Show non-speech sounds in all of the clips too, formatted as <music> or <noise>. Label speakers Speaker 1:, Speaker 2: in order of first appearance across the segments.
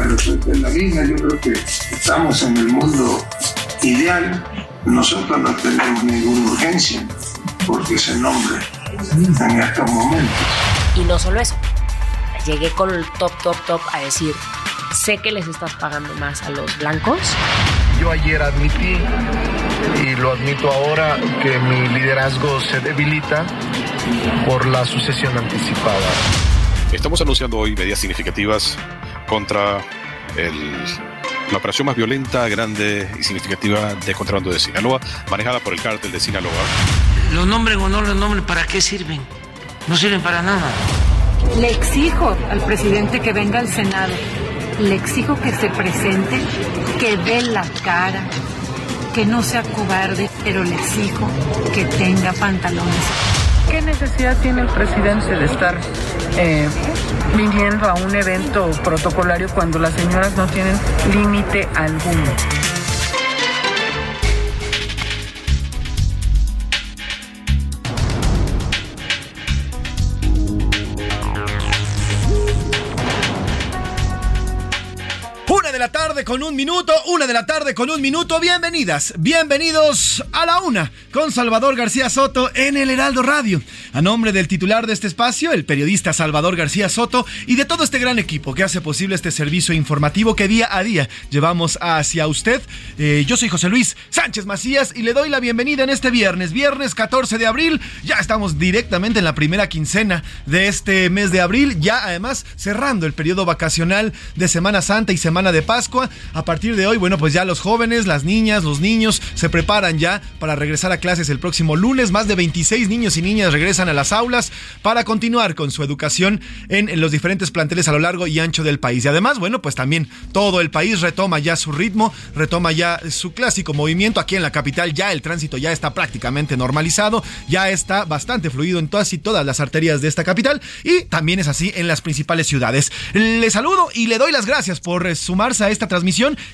Speaker 1: La respuesta es la misma, yo creo que estamos en el mundo ideal, nosotros no tenemos ninguna urgencia porque se nombre en estos momentos.
Speaker 2: Y no solo eso, llegué con el top, top, top a decir, sé que les estás pagando más a los blancos.
Speaker 3: Yo ayer admití, y lo admito ahora, que mi liderazgo se debilita por la sucesión anticipada.
Speaker 4: Estamos anunciando hoy medidas significativas contra el, la operación más violenta, grande y significativa de contrabando de Sinaloa, manejada por el cártel de Sinaloa.
Speaker 5: Los nombres o no los nombres, ¿para qué sirven? No sirven para nada.
Speaker 6: Le exijo al presidente que venga al Senado. Le exijo que se presente, que dé la cara, que no sea cobarde, pero le exijo que tenga pantalones.
Speaker 7: ¿Qué necesidad tiene el presidente de estar eh, viniendo a un evento protocolario cuando las señoras no tienen límite alguno?
Speaker 8: Con un minuto, una de la tarde con un minuto. Bienvenidas, bienvenidos a la una con Salvador García Soto en el Heraldo Radio. A nombre del titular de este espacio, el periodista Salvador García Soto, y de todo este gran equipo que hace posible este servicio informativo que día a día llevamos hacia usted. Eh, yo soy José Luis Sánchez Macías y le doy la bienvenida en este viernes, viernes 14 de abril. Ya estamos directamente en la primera quincena de este mes de abril, ya además cerrando el periodo vacacional de Semana Santa y Semana de Pascua. A partir de hoy, bueno, pues ya los jóvenes, las niñas, los niños se preparan ya para regresar a clases el próximo lunes. Más de 26 niños y niñas regresan a las aulas para continuar con su educación en, los diferentes planteles a lo largo y ancho del país. Y además, bueno, pues también todo el país retoma ya su ritmo, retoma ya su clásico movimiento. Aquí en la capital ya el tránsito ya está prácticamente normalizado, ya está bastante fluido en todas y todas las arterias de esta capital y también es así en las principales ciudades. Le saludo y le doy las gracias por sumarse a esta transmisión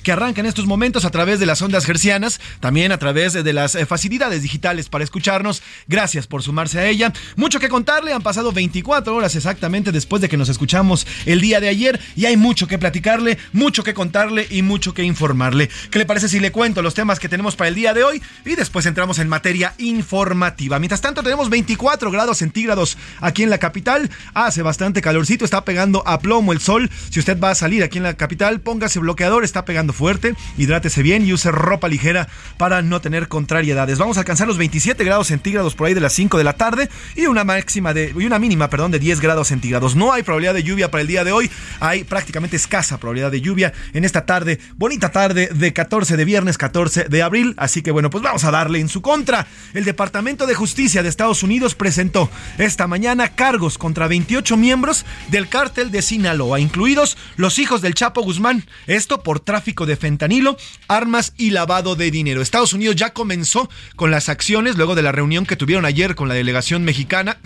Speaker 8: que arranca en estos momentos a través de las ondas gercianas, también a través de las eh, facilidades digitales para escucharnos. Gracias por sumarse a ella. Mucho que contarle, han pasado 24 horas exactamente después de que nos escuchamos el día de ayer y hay mucho que platicarle, mucho que contarle y mucho que informarle. ¿Qué le parece si le cuento los temas que tenemos para el día de hoy y después entramos en materia informativa? Mientras tanto tenemos 24 grados centígrados aquí en la capital, hace bastante calorcito, está pegando a plomo el sol. Si usted va a salir aquí en la capital, póngase bloqueador, está pegando fuerte, hidrátese bien y use ropa ligera para no tener contrariedades. Vamos a alcanzar los 27 grados centígrados por ahí de las 5 de la tarde y una máxima de y una mínima, perdón, de 10 grados centígrados. No hay probabilidad de lluvia para el día de hoy, hay prácticamente escasa probabilidad de lluvia en esta tarde, bonita tarde de 14 de viernes 14 de abril, así que bueno, pues vamos a darle en su contra. El Departamento de Justicia de Estados Unidos presentó esta mañana cargos contra 28 miembros del cártel de Sinaloa, incluidos los hijos del Chapo Guzmán esto por tráfico de fentanilo, armas y lavado de dinero. Estados Unidos ya comenzó con las acciones luego de la reunión que tuvieron ayer con la delegación mexicana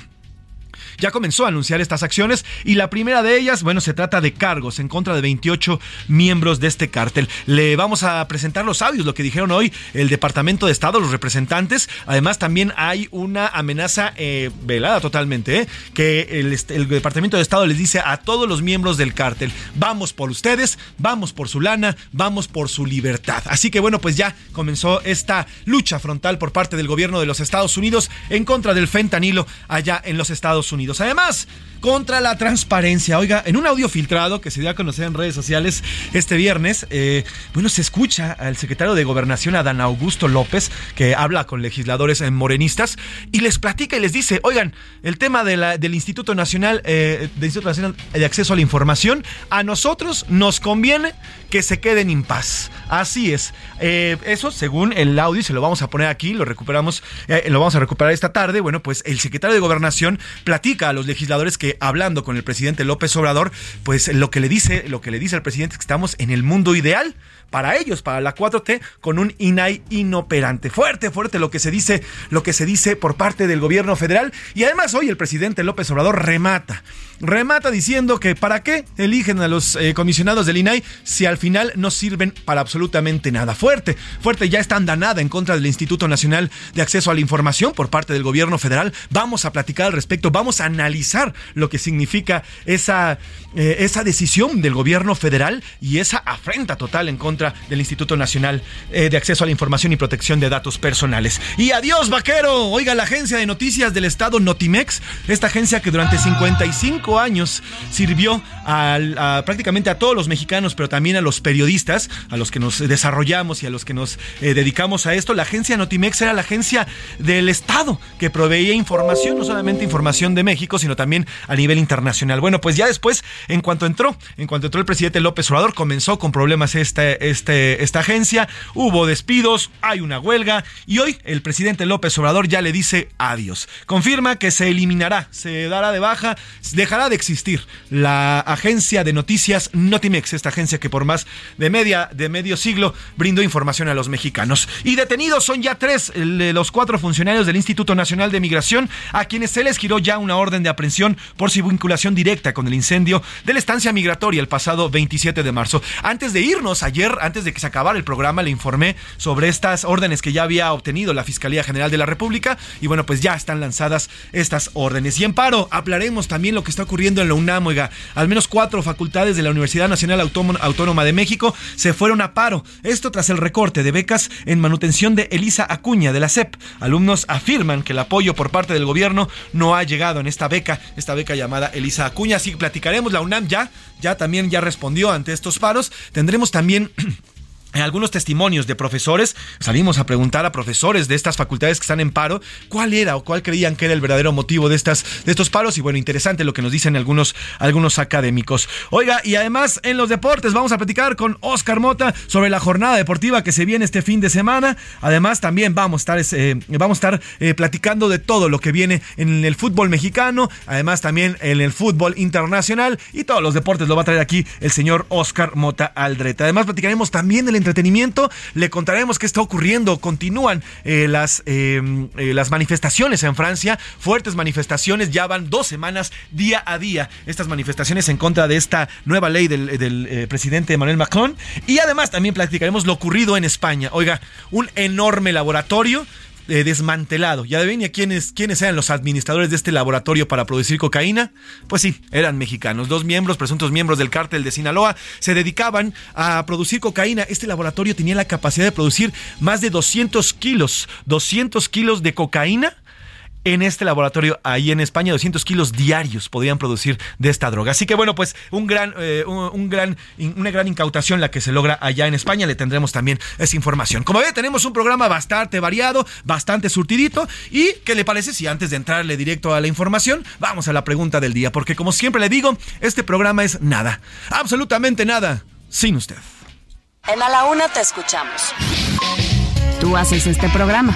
Speaker 8: ya comenzó a anunciar estas acciones y la primera de ellas, bueno, se trata de cargos en contra de 28 miembros de este cártel. Le vamos a presentar los audios, lo que dijeron hoy el Departamento de Estado, los representantes. Además, también hay una amenaza eh, velada totalmente, ¿eh? que el, el Departamento de Estado les dice a todos los miembros del cártel, vamos por ustedes, vamos por su lana, vamos por su libertad. Así que bueno, pues ya comenzó esta lucha frontal por parte del gobierno de los Estados Unidos en contra del fentanilo allá en los Estados Unidos. Además, contra la transparencia. Oiga, en un audio filtrado que se dio a conocer en redes sociales este viernes, eh, bueno, se escucha al secretario de Gobernación, Adán Augusto López, que habla con legisladores morenistas y les platica y les dice, oigan, el tema de la, del Instituto Nacional, eh, Nacional de Acceso a la Información, a nosotros nos conviene que se queden en paz. Así es. Eh, eso, según el audio, se lo vamos a poner aquí, lo recuperamos, lo vamos a recuperar esta tarde. Bueno, pues el secretario de Gobernación platica a los legisladores que hablando con el presidente López Obrador, pues lo que le dice, lo que le dice al presidente es que estamos en el mundo ideal para ellos, para la 4T, con un INAI inoperante. Fuerte, fuerte lo que se dice, lo que se dice por parte del gobierno federal. Y además hoy el presidente López Obrador remata. Remata diciendo que para qué eligen a los eh, comisionados del INAI si al final no sirven para absolutamente nada. Fuerte, fuerte, ya está andanada en contra del Instituto Nacional de Acceso a la Información por parte del gobierno federal. Vamos a platicar al respecto, vamos a analizar lo que significa esa, eh, esa decisión del gobierno federal y esa afrenta total en contra del Instituto Nacional eh, de Acceso a la Información y Protección de Datos Personales. Y adiós, vaquero. Oiga, la agencia de noticias del Estado Notimex, esta agencia que durante 55 años sirvió prácticamente a todos los mexicanos, pero también a los periodistas, a los que nos desarrollamos y a los que nos eh, dedicamos a esto. La agencia Notimex era la agencia del Estado que proveía información, no solamente información de México, sino también a nivel internacional. Bueno, pues ya después, en cuanto entró, en cuanto entró el presidente López Obrador, comenzó con problemas este, este, esta agencia, hubo despidos, hay una huelga y hoy el presidente López Obrador ya le dice adiós. Confirma que se eliminará, se dará de baja, dejará de existir la agencia de noticias Notimex, esta agencia que por más de media de medio siglo brindó información a los mexicanos. Y detenidos son ya tres de los cuatro funcionarios del Instituto Nacional de Migración a quienes se les giró ya una orden de aprehensión por su vinculación directa con el incendio de la estancia migratoria el pasado 27 de marzo. Antes de irnos ayer antes de que se acabara el programa, le informé sobre estas órdenes que ya había obtenido la Fiscalía General de la República. Y bueno, pues ya están lanzadas estas órdenes. Y en paro, hablaremos también lo que está ocurriendo en la UNAM. Oiga, al menos cuatro facultades de la Universidad Nacional Autónoma de México se fueron a paro. Esto tras el recorte de becas en manutención de Elisa Acuña de la CEP. Alumnos afirman que el apoyo por parte del gobierno no ha llegado en esta beca, esta beca llamada Elisa Acuña. Así que platicaremos. La UNAM ya, ya también ya respondió ante estos paros. Tendremos también <clears throat> en algunos testimonios de profesores, salimos a preguntar a profesores de estas facultades que están en paro cuál era o cuál creían que era el verdadero motivo de, estas, de estos paros. Y bueno, interesante lo que nos dicen algunos, algunos académicos. Oiga, y además en los deportes vamos a platicar con Oscar Mota sobre la jornada deportiva que se viene este fin de semana. Además, también vamos a estar, eh, vamos a estar eh, platicando de todo lo que viene en el fútbol mexicano, además también en el fútbol internacional y todos los deportes lo va a traer aquí el señor Oscar Mota Aldrete. Además, platicaremos también entretenimiento. Le contaremos qué está ocurriendo. Continúan eh, las, em, eh, las manifestaciones en Francia, fuertes manifestaciones, ya van dos semanas día a día. Estas manifestaciones en contra de esta nueva ley del, del eh, presidente Emmanuel Macron. Y además también platicaremos lo ocurrido en España. Oiga, un enorme laboratorio eh, desmantelado. ¿Ya ven quiénes, quiénes eran los administradores de este laboratorio para producir cocaína? Pues sí, eran mexicanos. Dos miembros, presuntos miembros del cártel de Sinaloa, se dedicaban a producir cocaína. Este laboratorio tenía la capacidad de producir más de 200 kilos, 200 kilos de cocaína en este laboratorio ahí en España 200 kilos diarios podían producir de esta droga. Así que bueno, pues un gran, eh, un, gran, una gran incautación la que se logra allá en España. Le tendremos también esa información. Como ve, tenemos un programa bastante variado, bastante surtidito. ¿Y qué le parece si antes de entrarle directo a la información, vamos a la pregunta del día? Porque como siempre le digo, este programa es nada, absolutamente nada, sin usted.
Speaker 9: En A la Una te escuchamos. Tú haces este programa.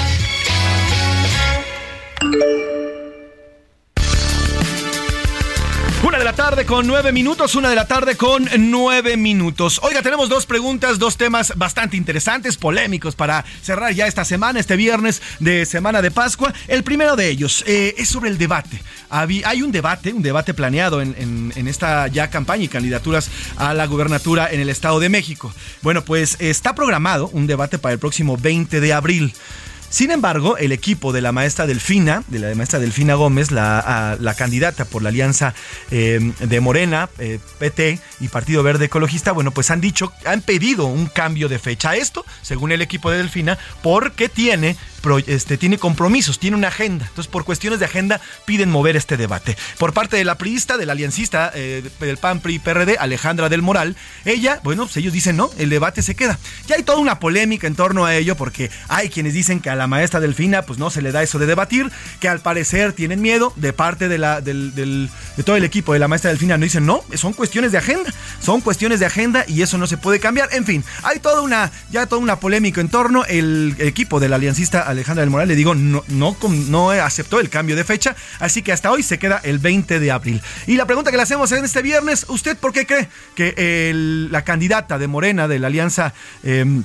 Speaker 8: Una de la tarde con nueve minutos, una de la tarde con nueve minutos. Oiga, tenemos dos preguntas, dos temas bastante interesantes, polémicos para cerrar ya esta semana, este viernes de Semana de Pascua. El primero de ellos eh, es sobre el debate. Hay un debate, un debate planeado en, en esta ya campaña y candidaturas a la gubernatura en el Estado de México. Bueno, pues está programado un debate para el próximo 20 de abril. Sin embargo, el equipo de la maestra Delfina, de la maestra Delfina Gómez, la, candidata por la alianza eh, de Morena, eh, PT y Partido Verde Ecologista, bueno, pues han dicho, han pedido un cambio de fecha. Esto, según el equipo de Delfina, porque tiene este, tiene compromisos, tiene una agenda. Entonces, por cuestiones de agenda, piden mover este debate. Por parte de la priista, de la aliancista eh, del PAN, PRI, PRD, Alejandra del Moral, ella, bueno, pues ellos dicen no, el debate se queda. Ya hay toda una polémica en torno a ello, porque hay quienes dicen que a la maestra Delfina, pues no se le da eso de debatir, que al parecer tienen miedo de parte de, la, del, de todo el equipo de la maestra Delfina. No dicen no, son cuestiones de agenda, son cuestiones de agenda y eso no se puede cambiar. En fin, hay toda una, ya toda una polémica en torno. El, equipo de la aliancista Alejandra del Moral, le digo, no, no, no aceptó el cambio de fecha, así que hasta hoy se queda el 20 de abril. Y la pregunta que le hacemos en este viernes, ¿usted por qué cree que la candidata de Morena, de la Alianza... Em,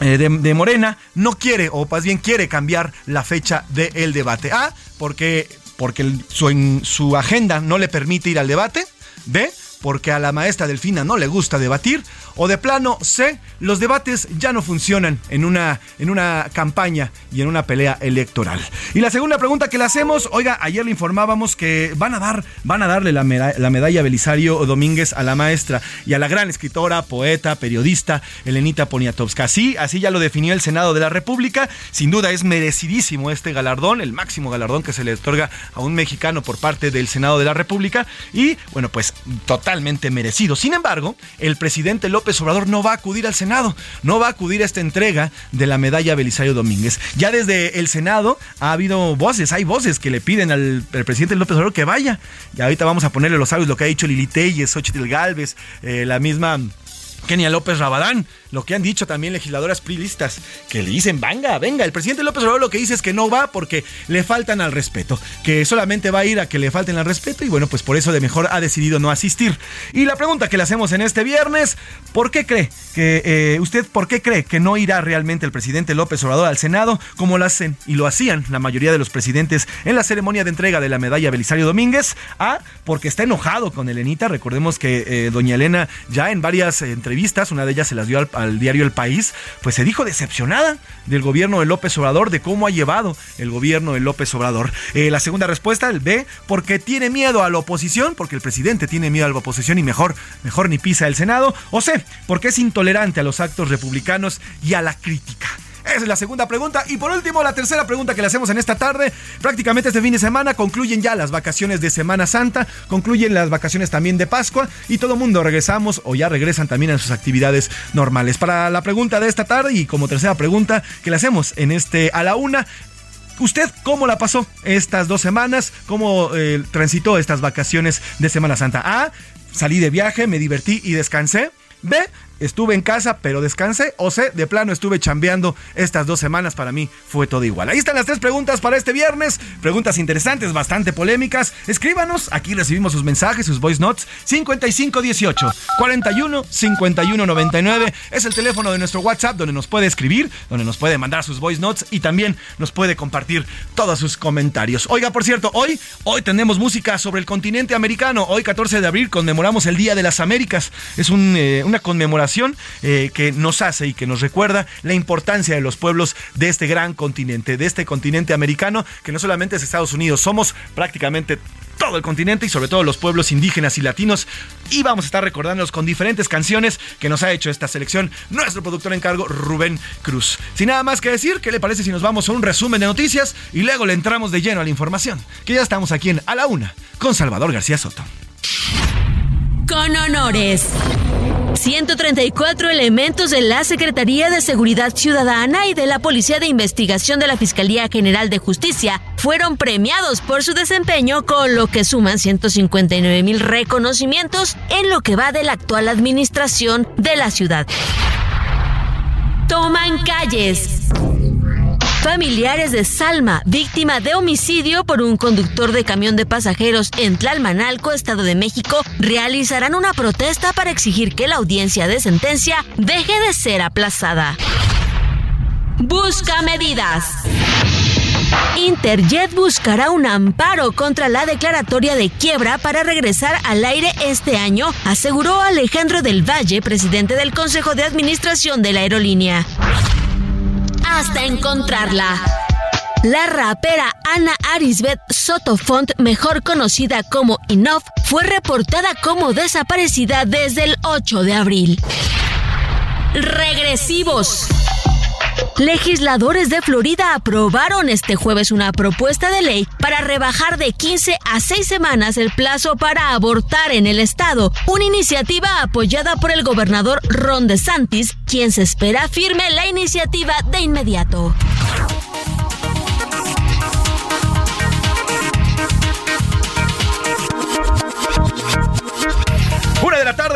Speaker 8: eh, de, Morena no quiere, o más bien quiere cambiar la fecha del debate. A, porque, porque su, su agenda no le permite ir al debate. B, porque a la maestra Delfina no le gusta debatir, o de plano C, los debates ya no funcionan en una, en una campaña y en una pelea electoral. Y la segunda pregunta que le hacemos, oiga, ayer le informábamos que van a dar, van a darle la, la medalla Belisario Domínguez a la maestra y a la gran escritora, poeta, periodista Elenita Poniatowska. Así, así ya lo definió el Senado de la República. Sin duda es merecidísimo este galardón, el máximo galardón que se le otorga a un mexicano por parte del Senado de la República. Y bueno, pues totalmente merecido. Sin embargo, el presidente López Obrador no va a acudir al Senado, no va a acudir a esta entrega de la medalla Belisario Domínguez. Ya desde el Senado ha habido voces, hay voces que le piden al, presidente López Obrador que vaya. Y ahorita vamos a ponerle los sabios lo que ha dicho Lili Telles, Xochitl Galvez, eh, la misma Kenia López Rabadán lo que han dicho también legisladoras prilistas, que le dicen, venga, venga, el presidente López Obrador lo que dice es que no va porque le faltan al respeto, que solamente va a ir a que le falten al respeto y bueno, pues por eso de mejor ha decidido no asistir. Y la pregunta que le hacemos en este viernes, ¿por qué cree que eh, usted, por qué cree que no irá realmente el presidente López Obrador al Senado como lo hacen y lo hacían la mayoría de los presidentes en la ceremonia de entrega de la medalla Belisario Domínguez? A, porque está enojado con Elenita, recordemos que eh, doña Elena ya en varias entrevistas, una de ellas se las dio al diario El País, pues se dijo decepcionada del gobierno de López Obrador, de cómo ha llevado el gobierno de López Obrador. Eh, la segunda respuesta, el B, porque tiene miedo a la oposición, porque el presidente tiene miedo a la oposición y mejor, mejor ni pisa el Senado. O C, porque es intolerante a los actos republicanos y a la crítica. Esa es la segunda pregunta. Y por último, la tercera pregunta que le hacemos en esta tarde. Prácticamente este fin de semana concluyen ya las vacaciones de Semana Santa, concluyen las vacaciones también de Pascua y todo mundo regresamos o ya regresan también a sus actividades normales. Para la pregunta de esta tarde y como tercera pregunta que le hacemos en este a la una, ¿Usted cómo la pasó estas dos semanas? ¿Cómo eh, transitó estas vacaciones de Semana Santa? A. Salí de viaje, me divertí y descansé. B estuve en casa, pero descansé. O C, de plano estuve chambeando estas dos semanas. Para mí fue todo igual. Ahí están las tres preguntas para este viernes. Preguntas interesantes, bastante polémicas. Escríbanos. Aquí recibimos sus mensajes, sus voice notes. 5518 41 51 99 es el teléfono de nuestro WhatsApp donde nos puede escribir, donde nos puede mandar sus voice notes y también nos puede compartir todos sus comentarios. Oiga, por cierto, hoy, hoy tenemos música sobre el continente americano. Hoy, 14 de abril, conmemoramos el Día de las Américas. Es eh, una conmemoración eh, que nos hace y que nos recuerda la importancia de los pueblos de este gran continente, de este continente americano, que no solamente es Estados Unidos, somos prácticamente todo el continente y sobre todo los pueblos indígenas y latinos. Y vamos a estar recordándolos con diferentes canciones que nos ha hecho esta selección nuestro productor en cargo, Rubén Cruz. Sin nada más que decir, ¿qué le parece si nos vamos a un resumen de noticias y luego le entramos de lleno a la información? Que ya estamos aquí en A la Una con Salvador García Soto.
Speaker 9: Con honores. 134 elementos de la Secretaría de Seguridad Ciudadana y de la Policía de Investigación de la Fiscalía General de Justicia fueron premiados por su desempeño, con lo que suman 159 mil reconocimientos en lo que va de la actual administración de la ciudad. Toman calles.
Speaker 10: Familiares de Salma, víctima de homicidio por un conductor de camión de pasajeros en Tlalmanalco, Estado de México, realizarán una protesta para exigir que la audiencia de sentencia deje de ser aplazada. Busca medidas. Interjet buscará un amparo contra la declaratoria de quiebra para regresar al aire este año, aseguró Alejandro del Valle, presidente del Consejo de Administración de la aerolínea hasta encontrarla. La rapera Ana Arisbeth Sotofont, mejor conocida como Inoff, fue reportada como desaparecida desde el 8 de abril. Regresivos. Legisladores de Florida aprobaron este jueves una propuesta de ley para rebajar de 15 a 6 semanas el plazo para abortar en el estado, una iniciativa apoyada por el gobernador Ron DeSantis, quien se espera firme la iniciativa de inmediato.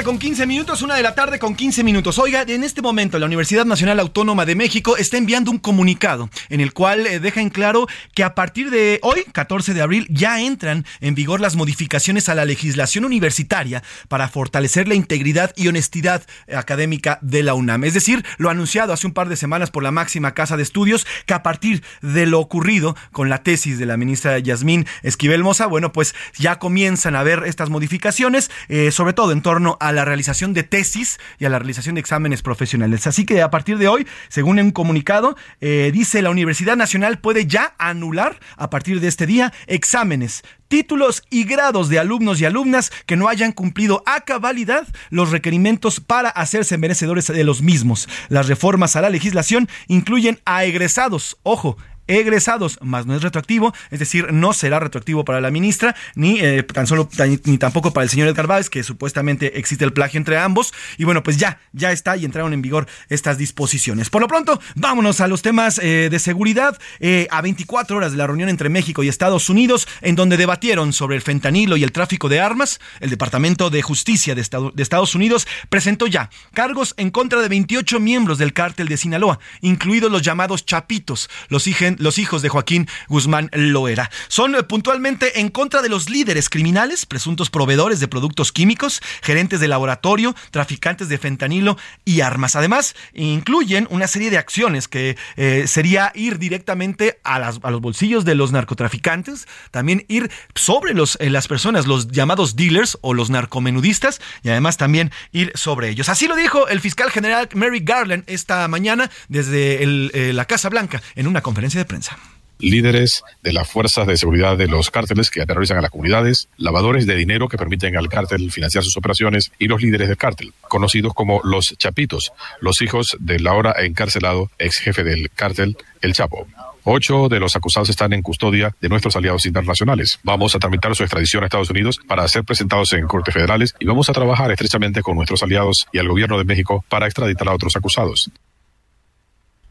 Speaker 8: Con 15 minutos, una de la tarde con 15 minutos. Oiga, en este momento la Universidad Nacional Autónoma de México está enviando un comunicado en el cual eh, deja en claro que a partir de hoy, 14 de abril, ya entran en vigor las modificaciones a la legislación universitaria para fortalecer la integridad y honestidad académica de la UNAM. Es decir, lo anunciado hace un par de semanas por la máxima casa de estudios, que a partir de lo ocurrido con la tesis de la ministra Yasmín Esquivel Moza, bueno, pues ya comienzan a ver estas modificaciones, eh, sobre todo en torno a la realización de tesis y a la realización de exámenes profesionales. Así que a partir de hoy, según un comunicado, eh, dice la Universidad Nacional puede ya anular a partir de este día exámenes, títulos y grados de alumnos y alumnas que no hayan cumplido a cabalidad los requerimientos para hacerse merecedores de los mismos. Las reformas a la legislación incluyen a egresados, ojo, egresados, más no es retroactivo, es decir, no será retroactivo para la ministra, ni eh, tan solo ni tampoco para el señor Edgar Báez, que supuestamente existe el plagio entre ambos. Y bueno, pues ya, ya está y entraron en vigor estas disposiciones. Por lo pronto, vámonos a los temas eh, de seguridad. Eh, a 24 horas de la reunión entre México y Estados Unidos, en donde debatieron sobre el fentanilo y el tráfico de armas, el Departamento de Justicia de, Estados Unidos presentó ya cargos en contra de 28 miembros del cártel de Sinaloa, incluidos los llamados chapitos, los, los hijos de Joaquín Guzmán Loera. Son eh, puntualmente en contra de los líderes criminales, presuntos proveedores de productos químicos, gerentes de laboratorio, traficantes de fentanilo y armas. Además, incluyen una serie de acciones que eh, sería ir directamente a, las, a, los bolsillos de los narcotraficantes, también ir sobre los, eh, las personas, los llamados dealers o los narcomenudistas, y además también ir sobre ellos. Así lo dijo el fiscal general Mary Garland esta mañana desde la Casa Blanca en una conferencia de prensa
Speaker 4: líderes de las fuerzas de seguridad de los cárteles que aterrorizan a las comunidades, lavadores de dinero que permiten al cártel financiar sus operaciones y los líderes del cártel, conocidos como los chapitos, los hijos del ahora encarcelado ex jefe del cártel, el Chapo. Ocho de los acusados están en custodia de nuestros aliados internacionales. Vamos a tramitar su extradición a Estados Unidos para ser presentados en cortes federales y vamos a trabajar estrechamente con nuestros aliados y al gobierno de México para extraditar a otros acusados.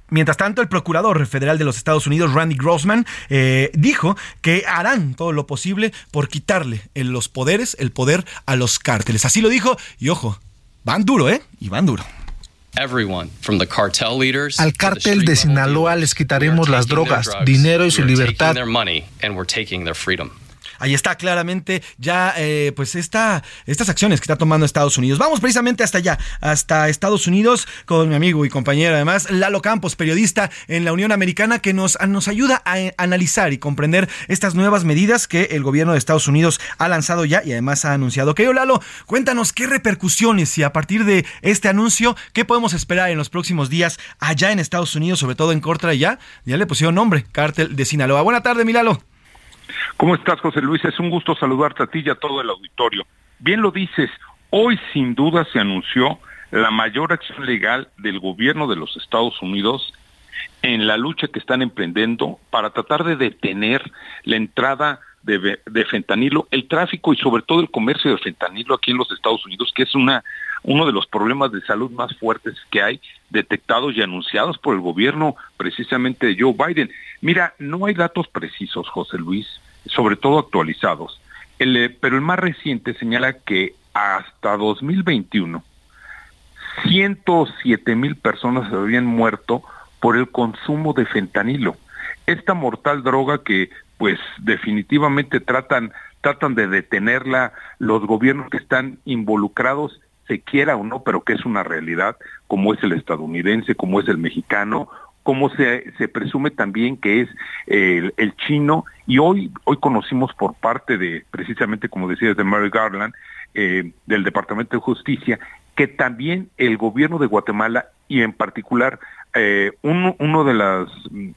Speaker 8: Mientras tanto, el procurador federal de los Estados Unidos, Randy Grossman, eh, dijo que harán todo lo posible por quitarle en los poderes, el poder a los cárteles. Así lo dijo, y ojo, van duro, ¿eh? Y van duro.
Speaker 11: Al cártel de Sinaloa les quitaremos las drogas, dinero y su libertad.
Speaker 8: Ahí está claramente ya eh, pues esta, estas acciones que está tomando Estados Unidos. Vamos precisamente hasta allá, hasta Estados Unidos con mi amigo y compañero además, Lalo Campos, periodista en la Unión Americana que nos, nos ayuda a analizar y comprender estas nuevas medidas que el gobierno de Estados Unidos ha lanzado ya y además ha anunciado. Querido Lalo, cuéntanos qué repercusiones y a partir de este anuncio, qué podemos esperar en los próximos días allá en Estados Unidos, sobre todo en Cortra ya, ya le pusieron nombre, Cártel de Sinaloa. Buena tarde, Milalo.
Speaker 12: ¿Cómo estás, José Luis? Es un gusto saludarte a ti y a todo el auditorio. Bien lo dices, hoy sin duda se anunció la mayor acción legal del gobierno de los Estados Unidos en la lucha que están emprendiendo para tratar de detener la entrada de, fentanilo, el tráfico y sobre todo el comercio de fentanilo aquí en los Estados Unidos, que es uno de los problemas de salud más fuertes que hay detectados y anunciados por el gobierno precisamente de Joe Biden. Mira, no hay datos precisos, José Luis, sobre todo actualizados, eh, pero el más reciente señala que hasta 2021 107 mil personas habían muerto por el consumo de fentanilo. esta mortal droga que pues definitivamente tratan tratan de detenerla los gobiernos que están involucrados se quiera o no, pero que es una realidad, como es el estadounidense, como es el mexicano, como se, se presume también que es el, chino, y hoy, hoy conocimos por parte de, precisamente como decías, de Mary Garland, eh, del Departamento de Justicia, que también el gobierno de Guatemala y en particular eh, uno, uno, de los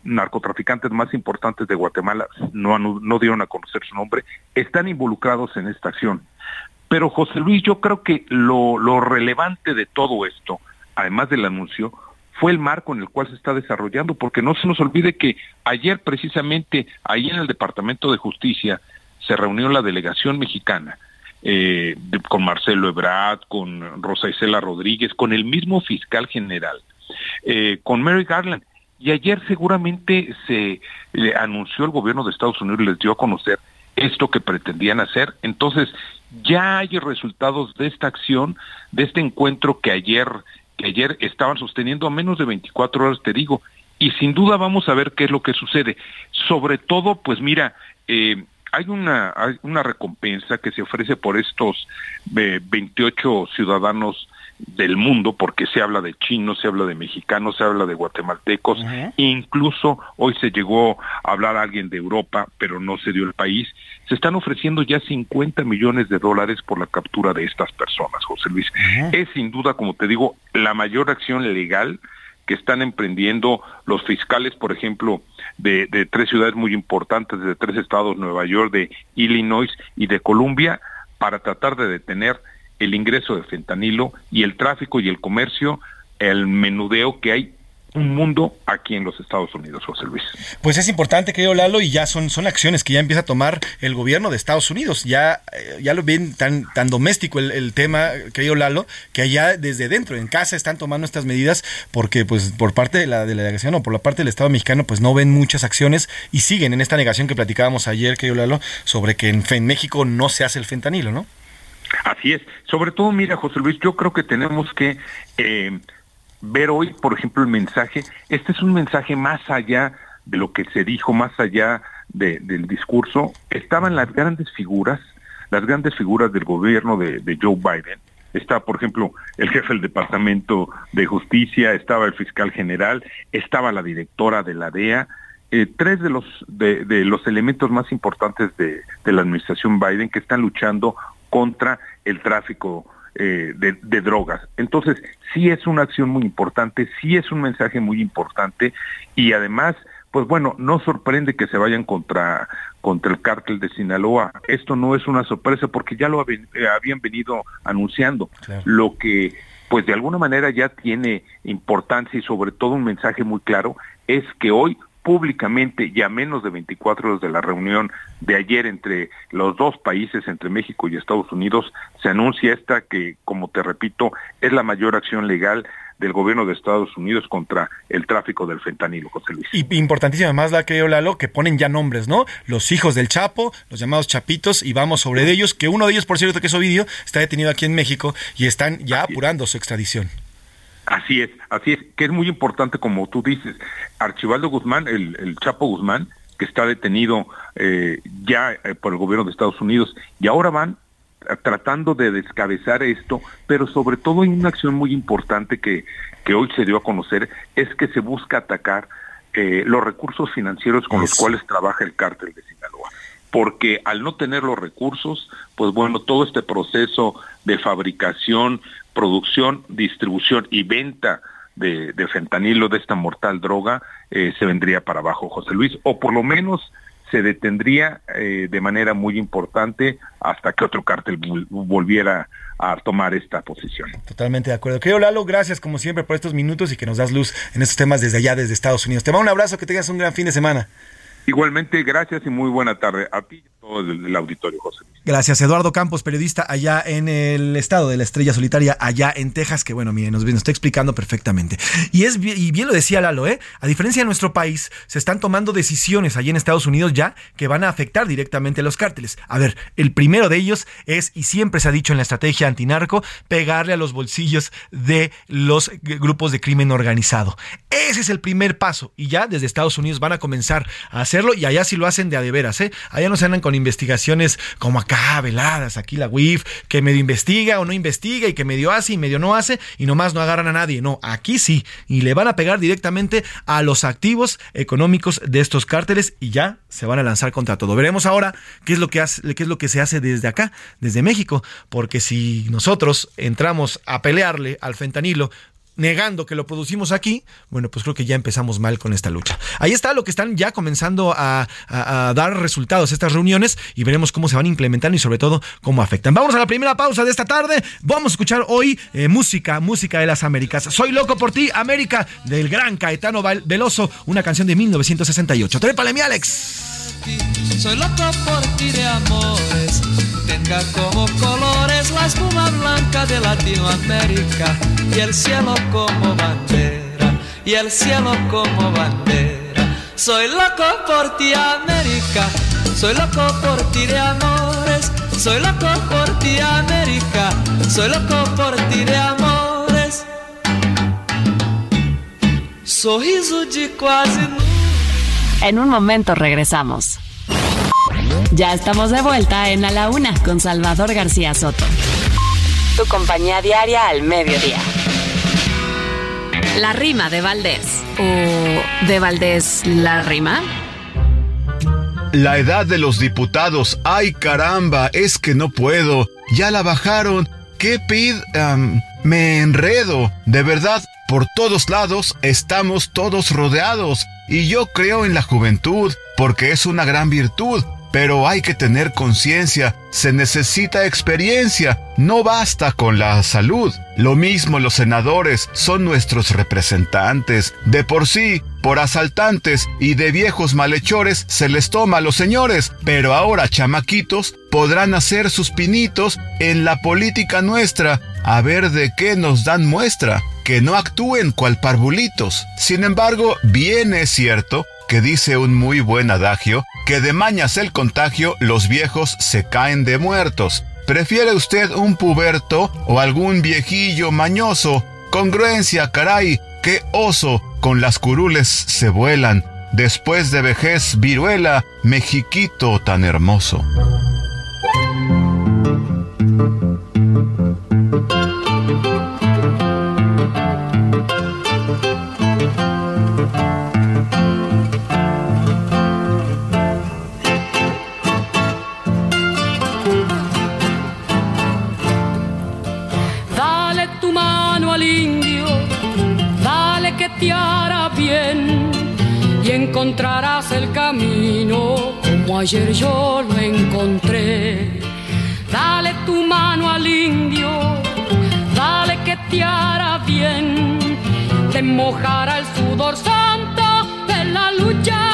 Speaker 12: narcotraficantes más importantes de Guatemala, no, no dieron a conocer su nombre, están involucrados en esta acción. Pero José Luis, yo creo que lo, lo relevante de todo esto, además del anuncio, fue el marco en el cual se está desarrollando, porque no se nos olvide que ayer precisamente ahí en el Departamento de Justicia se reunió la delegación mexicana eh, con Marcelo Ebrard, con Rosa Isela Rodríguez, con el mismo fiscal general, eh, con Mary Garland. Y ayer seguramente se le anunció el gobierno de Estados Unidos y les dio a conocer esto que pretendían hacer. Entonces, ya hay resultados de esta acción, de este encuentro que ayer, que ayer estaban sosteniendo a menos de 24 horas, te digo, y sin duda vamos a ver qué es lo que sucede. Sobre todo, pues mira, eh, hay una, hay una recompensa que se ofrece por estos eh, 28 ciudadanos del mundo, porque se habla de chinos, se habla de mexicanos, se habla de guatemaltecos, incluso hoy se llegó a hablar a alguien de Europa, pero no se dio el país, se están ofreciendo ya 50 millones de dólares por la captura de estas personas, José Luis. Es sin duda, como te digo, la mayor acción legal que están emprendiendo los fiscales, por ejemplo, de, de tres ciudades muy importantes, de tres estados, Nueva York, de Illinois y de Columbia, para tratar de detener el ingreso de fentanilo y el tráfico y el comercio, el menudeo que hay un mundo aquí en los Estados Unidos, José Luis.
Speaker 8: Pues es importante, querido Lalo, y ya son, son acciones que ya empieza a tomar el gobierno de Estados Unidos. Ya, eh, ya lo ven tan, tan doméstico el, el, tema, querido Lalo, que allá desde dentro, en casa, están tomando estas medidas porque pues por parte de la delegación o por la parte del Estado mexicano, pues no ven muchas acciones y siguen en esta negación que platicábamos ayer, querido Lalo, sobre que en, en México no se hace el fentanilo, ¿no?
Speaker 12: Así es. Sobre todo, mira, José Luis, yo creo que tenemos que eh, ver hoy, por ejemplo, el mensaje. Este es un mensaje más allá de lo que se dijo, más allá de, del discurso. Estaban las grandes figuras, las grandes figuras del gobierno de, Joe Biden. Está, por ejemplo, el jefe del Departamento de Justicia, estaba el fiscal general, estaba la directora de la DEA, eh, tres de los de, los elementos más importantes de, la administración Biden que están luchando contra el tráfico eh, de, de, drogas. Entonces, sí es una acción muy importante, sí es un mensaje muy importante y además, pues bueno, no sorprende que se vayan contra, contra el cártel de Sinaloa. Esto no es una sorpresa porque ya lo habían venido anunciando. Claro. Lo que pues de alguna manera ya tiene importancia y sobre todo un mensaje muy claro es que hoy públicamente y a menos de 24 horas de la reunión de ayer entre los dos países, entre México y Estados Unidos, se anuncia esta que, como te repito, es la mayor acción legal del gobierno de Estados Unidos contra el tráfico del fentanilo, José Luis.
Speaker 8: Y importantísima además la que Lalo, que ponen ya nombres, ¿no? Los hijos del Chapo, los llamados Chapitos, y vamos sobre ellos, que uno de ellos, por cierto, que es Ovidio, está detenido aquí en México y están ya apurando su extradición.
Speaker 12: Así es, así es, que es muy importante, como tú dices, Archibaldo Guzmán, el, el Chapo Guzmán, que está detenido eh, ya eh, por el gobierno de Estados Unidos, y ahora van tratando de descabezar esto, pero sobre todo hay una acción muy importante que, que hoy se dio a conocer, es que se busca atacar eh, los recursos financieros con los cuales trabaja el cártel de Sinaloa. Porque al no tener los recursos, pues bueno, todo este proceso de fabricación, producción, distribución y venta de, de fentanilo, de esta mortal droga, eh, se vendría para abajo, José Luis, o por lo menos se detendría eh, de manera muy importante hasta que otro cártel volviera a tomar esta posición.
Speaker 8: Totalmente de acuerdo. Querido Lalo, gracias como siempre por estos minutos y que nos das luz en estos temas desde allá, desde Estados Unidos. Te mando un abrazo, que tengas un gran fin de semana.
Speaker 12: Igualmente, gracias y muy buena tarde. A ti. Todo auditorio, José.
Speaker 8: Gracias, Eduardo Campos, periodista allá en el estado de la Estrella Solitaria, allá en Texas, que bueno, miren, nos, nos está explicando perfectamente. Y es y bien lo decía Lalo, ¿eh? A diferencia de nuestro país, se están tomando decisiones allí en Estados Unidos ya que van a afectar directamente a los cárteles. A ver, el primero de ellos es, y siempre se ha dicho en la estrategia antinarco, pegarle a los bolsillos de los grupos de crimen organizado. Ese es el primer paso. Y ya desde Estados Unidos van a comenzar a hacerlo y allá sí lo hacen de a de veras, ¿eh? Allá no se andan con investigaciones como acá, veladas, aquí la WIF, que medio investiga o no investiga y que medio hace y medio no hace y nomás no agarran a nadie. No, aquí sí. Y le van a pegar directamente a los activos económicos de estos cárteles y ya se van a lanzar contra todo. Veremos ahora qué es lo que hace, qué es lo que se hace desde acá, desde México, porque si nosotros entramos a pelearle al fentanilo negando que lo producimos aquí, bueno, pues creo que ya empezamos mal con esta lucha. Ahí está lo que están ya comenzando a, dar resultados estas reuniones y veremos cómo se van implementando y sobre todo cómo afectan. Vamos a la primera pausa de esta tarde. Vamos a escuchar hoy eh, música, música de las Américas. Soy loco por ti, América, del gran Caetano Veloso, una canción de 1968. Trépale mi Alex.
Speaker 13: Soy loco por ti de amores tenga como colores la de Latinoamérica y el cielo como bandera, y el cielo como bandera. Soy loco por ti, América, soy loco por ti de amores, soy loco por ti, América, soy loco por ti de amores. Sorriso de quase
Speaker 9: En un momento regresamos. Ya estamos de vuelta en A la Una con Salvador García Soto. Tu compañía diaria al mediodía. La rima de Valdés. ¿O de Valdés la rima?
Speaker 14: La edad de los diputados, ay caramba, es que no puedo. Ya la bajaron. ¿Qué pid? me enredo. De verdad, por todos lados estamos todos rodeados. Y yo creo en la juventud, porque es una gran virtud pero hay que tener conciencia, se necesita experiencia, no basta con la salud. Lo mismo los senadores son nuestros representantes. De por sí, por asaltantes y de viejos malhechores se les toma a los señores, pero ahora chamaquitos podrán hacer sus pinitos en la política nuestra, a ver de qué nos dan muestra, que no actúen cual parvulitos. Sin embargo, bien es cierto que dice un muy buen adagio, que de mañas el contagio los viejos se caen de muertos. ¿Prefiere usted un puberto o algún viejillo mañoso? Congruencia, caray, qué oso, con las curules se vuelan. Después de vejez viruela, Mexiquito tan hermoso.
Speaker 15: Encontrarás el camino como ayer yo lo encontré. Dale tu mano al indio, dale que te hará bien, te mojará el sudor santo de la lucha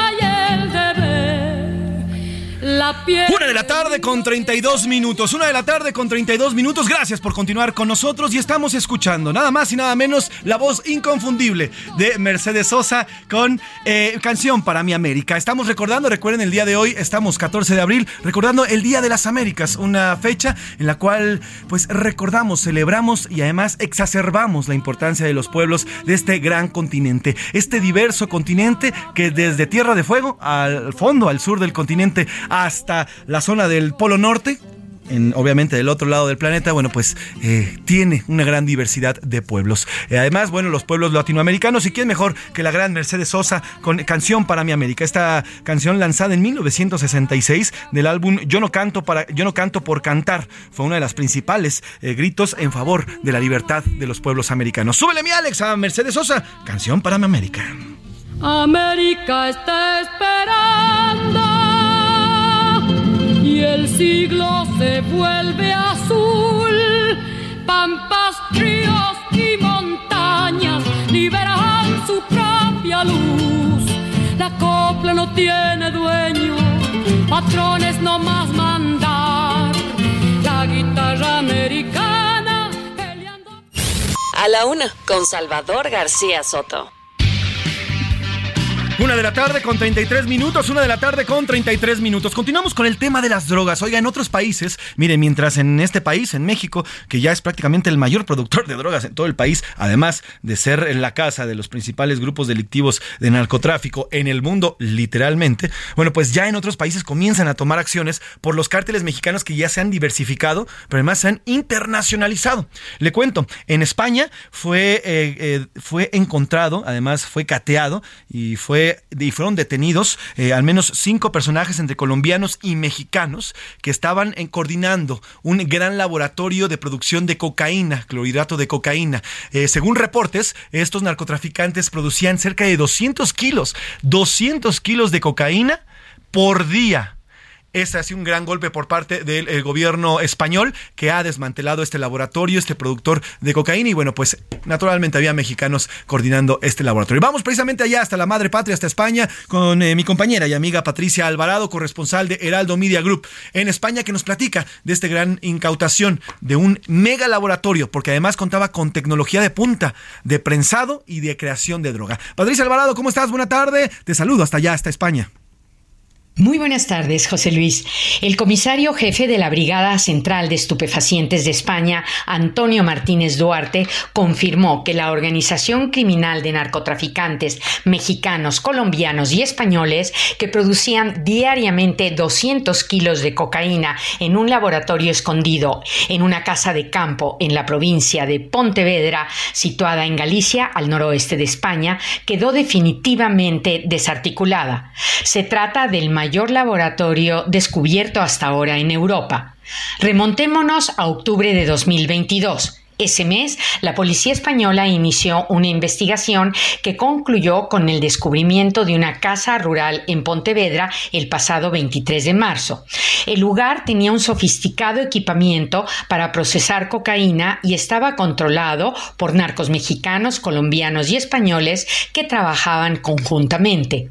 Speaker 8: una de la tarde con 32 minutos. Una de la tarde con 32 minutos. Gracias por continuar con nosotros y estamos escuchando nada más y nada menos la voz inconfundible de Mercedes Sosa con eh, Canción para mi América. Estamos recordando, recuerden el día de hoy, estamos 14 de abril, recordando el Día de las Américas, una fecha en la cual pues recordamos, celebramos y además exacerbamos la importancia de los pueblos de este gran continente, este diverso continente que desde Tierra de Fuego al fondo, al sur del continente, hasta hasta la zona del Polo Norte, en, obviamente del otro lado del planeta, bueno, pues eh, tiene una gran diversidad de pueblos. Eh, además, bueno, los pueblos latinoamericanos, y quién mejor que la gran Mercedes Sosa con Canción para mi América. Esta canción lanzada en 1966 del álbum Yo no canto para Yo no canto por cantar, fue una de las principales eh, gritos en favor de la libertad de los pueblos americanos. Súbele mi Alex a Mercedes Sosa, Canción para mi América.
Speaker 15: América está esperando y el siglo se vuelve azul. Pampas, ríos y montañas liberan su propia luz. La copla no tiene dueño, patrones no más mandar. La guitarra americana peleando.
Speaker 9: A la una, con Salvador García Soto.
Speaker 8: Una de la tarde con 33 minutos, una de la tarde con 33 minutos. Continuamos con el tema de las drogas. Oiga, en otros países, mire, mientras en este país, en México, que ya es prácticamente el mayor productor de drogas en todo el país, además de ser la casa de los principales grupos delictivos de narcotráfico en el mundo, literalmente, bueno, pues ya en otros países comienzan a tomar acciones por los cárteles mexicanos que ya se han diversificado, pero además se han internacionalizado. Le cuento, en España fue, eh, eh, fue encontrado, además fue cateado y fue y fueron detenidos eh, al menos cinco personajes entre colombianos y mexicanos que estaban coordinando un gran laboratorio de producción de cocaína, clorhidrato de cocaína. Eh, según reportes, estos narcotraficantes producían cerca de 200 kilos, 200 kilos de cocaína por día es así un gran golpe por parte del gobierno español que ha desmantelado este laboratorio, este productor de cocaína y bueno, pues naturalmente había mexicanos coordinando este laboratorio. Vamos precisamente allá hasta la madre patria, hasta España, con eh, mi compañera y amiga Patricia Alvarado, corresponsal de Heraldo Media Group en España, que nos platica de esta gran incautación de un mega laboratorio, porque además contaba con tecnología de punta, de prensado y de creación de droga. Patricia Alvarado, ¿cómo estás? Buena tarde. Te saludo hasta allá, hasta España.
Speaker 16: Muy buenas tardes, José Luis. El comisario jefe de la Brigada Central de Estupefacientes de España, Antonio Martínez Duarte, confirmó que la organización criminal de narcotraficantes mexicanos, colombianos y españoles que producían diariamente 200 kilos de cocaína en un laboratorio escondido en una casa de campo en la provincia de Pontevedra, situada en Galicia, al noroeste de España, quedó definitivamente desarticulada. Se trata del mayor mayor laboratorio descubierto hasta ahora en Europa. Remontémonos a octubre de 2022. Ese mes, la policía española inició una investigación que concluyó con el descubrimiento de una casa rural en Pontevedra el pasado 23 de marzo. El lugar tenía un sofisticado equipamiento para procesar cocaína y estaba controlado por narcos mexicanos, colombianos y españoles que trabajaban conjuntamente.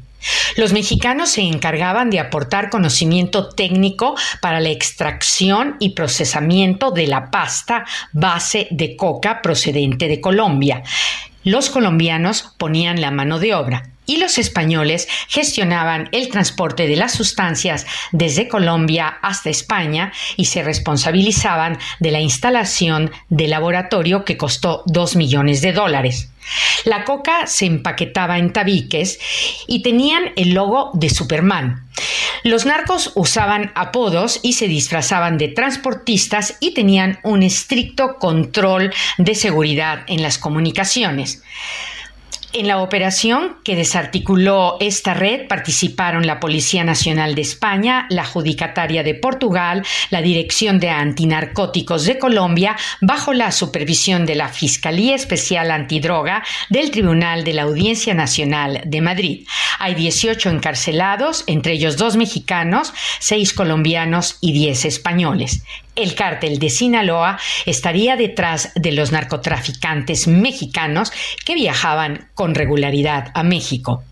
Speaker 16: Los mexicanos se encargaban de aportar conocimiento técnico para la extracción y procesamiento de la pasta base de coca procedente de Colombia. Los colombianos ponían la mano de obra y los españoles gestionaban el transporte de las sustancias desde Colombia hasta España y se responsabilizaban de la instalación del laboratorio que costó 2 millones de dólares. La coca se empaquetaba en tabiques y tenían el logo de Superman. Los narcos usaban apodos y se disfrazaban de transportistas y tenían un estricto control de seguridad en las comunicaciones. En la operación que desarticuló esta red participaron la Policía Nacional de España, la Judicataria de Portugal, la Dirección de Antinarcóticos de Colombia, bajo la supervisión de la Fiscalía Especial Antidroga del Tribunal de la Audiencia Nacional de Madrid. Hay 18 encarcelados, entre ellos dos mexicanos, seis colombianos y 10 españoles el cártel de Sinaloa estaría detrás de los narcotraficantes mexicanos que viajaban con regularidad a México.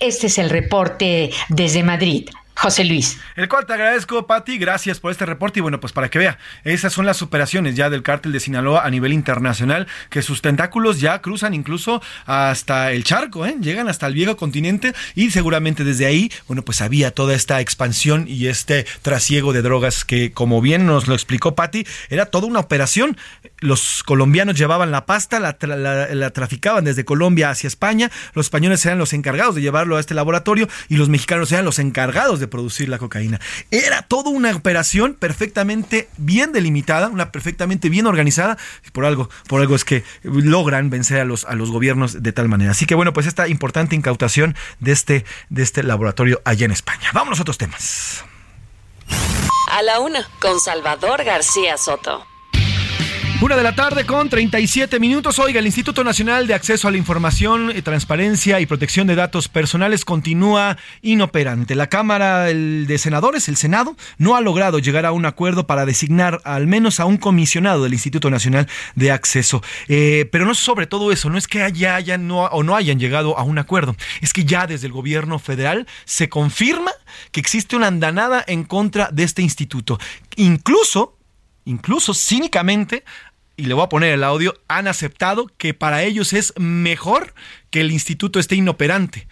Speaker 16: Este es el reporte desde Madrid. José Luis.
Speaker 8: El cual te agradezco, Pati, gracias por este reporte. Y bueno, pues para que vea, esas son las operaciones ya del cártel de Sinaloa a nivel internacional, que sus tentáculos ya cruzan incluso hasta el charco, ¿eh? llegan hasta el viejo continente y seguramente desde ahí, bueno, pues había toda esta expansión y este trasiego de drogas que, como bien nos lo explicó Pati, era toda una operación. Los colombianos llevaban la pasta, la, la traficaban desde Colombia hacia España, los españoles eran los encargados de llevarlo a este laboratorio y los mexicanos eran los encargados de producir la cocaína. Era toda una operación perfectamente bien delimitada, una perfectamente bien organizada, por algo, por algo es que logran vencer a los, a los gobiernos de tal manera. Así que bueno, pues esta importante incautación de este, de este laboratorio allá en España. Vámonos a otros temas.
Speaker 9: A la una, con Salvador García Soto.
Speaker 8: Una de la tarde con 37 minutos. Oiga, el Instituto Nacional de Acceso a la Información, eh, Transparencia y Protección de Datos Personales continúa inoperante. La Cámara de Senadores, el Senado, no ha logrado llegar a un acuerdo para designar al menos a un comisionado del Instituto Nacional de Acceso. Eh, pero no sobre todo eso, no es que haya, hayan no, o no hayan llegado a un acuerdo, es que ya desde el gobierno federal se confirma que existe una andanada en contra de este instituto. Incluso incluso cínicamente y le voy a poner el audio, han aceptado que para ellos es mejor que el instituto esté inoperante.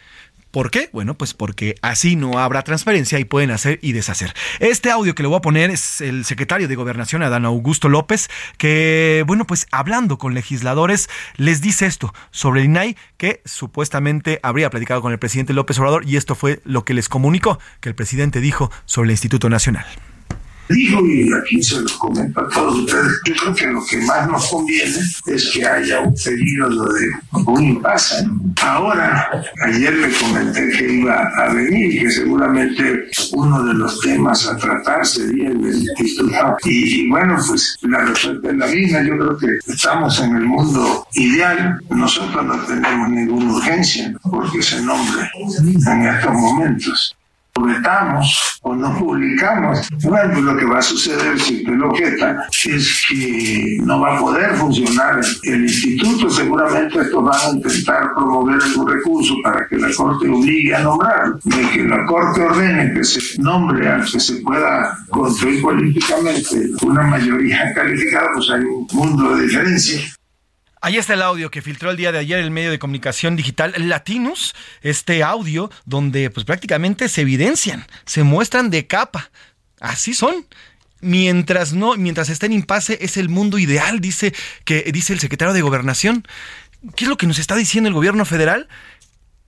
Speaker 8: ¿Por qué? Bueno, pues porque así no habrá transparencia y pueden hacer y deshacer. Este audio que le voy a poner es el secretario de Gobernación, Adán Augusto López, que, bueno, pues hablando con legisladores, les dice esto sobre el INAI, que supuestamente habría platicado con el presidente López Obrador, y esto fue lo que les comunicó que el presidente dijo sobre el Instituto Nacional
Speaker 1: digo, y aquí se los comento a todos ustedes, yo creo que lo que más nos conviene es que haya un periodo de un impasse. Ahora, ayer le comenté que iba a venir, y que seguramente uno de los temas a tratar sería el del instituto. Y, bueno, pues la respuesta es la misma. Yo creo que estamos en el mundo ideal. Nosotros no tenemos ninguna urgencia porque se nombre en estos momentos vetamos o no publicamos, bueno, pues lo que va a suceder si usted lo objeta es que no va a poder funcionar el instituto. Seguramente estos van a intentar promover algún recurso para que la Corte obligue a nombrar, de que la Corte ordene que se nombre al que se pueda construir políticamente una mayoría <laughs> calificada, pues hay un mundo de diferencia.
Speaker 8: Ahí está el audio que filtró el día de ayer el medio de comunicación digital Latinus, este audio donde pues prácticamente se evidencian, se muestran de capa. Así son. Mientras no, mientras está en impasse es el mundo ideal, dice que dice el secretario de Gobernación. ¿Qué es lo que nos está diciendo el gobierno federal?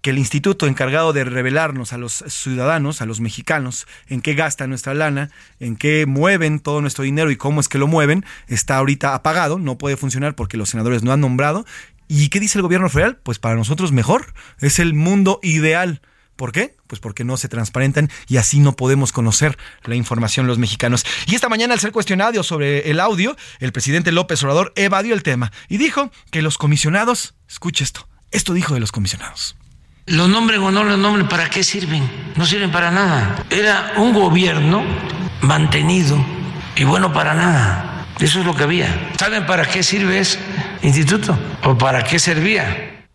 Speaker 8: Que el instituto encargado de revelarnos a los ciudadanos, a los mexicanos, en qué gastan nuestra lana, en qué mueven todo nuestro dinero y cómo es que lo mueven, está ahorita apagado, no puede funcionar porque los senadores no han nombrado. ¿Y qué dice el gobierno federal? Pues para nosotros mejor, es el mundo ideal. ¿Por qué? Pues porque no se transparentan y así no podemos conocer la información los mexicanos. Y esta mañana al ser cuestionado sobre el audio, el presidente López Obrador evadió el tema y dijo que los comisionados, escuche esto, esto dijo de los comisionados.
Speaker 5: Los nombres o no los nombres, ¿para qué sirven? No sirven para nada. Era un gobierno mantenido y bueno para nada. Eso es lo que había. ¿Saben para qué sirve ese instituto? ¿O para qué servía?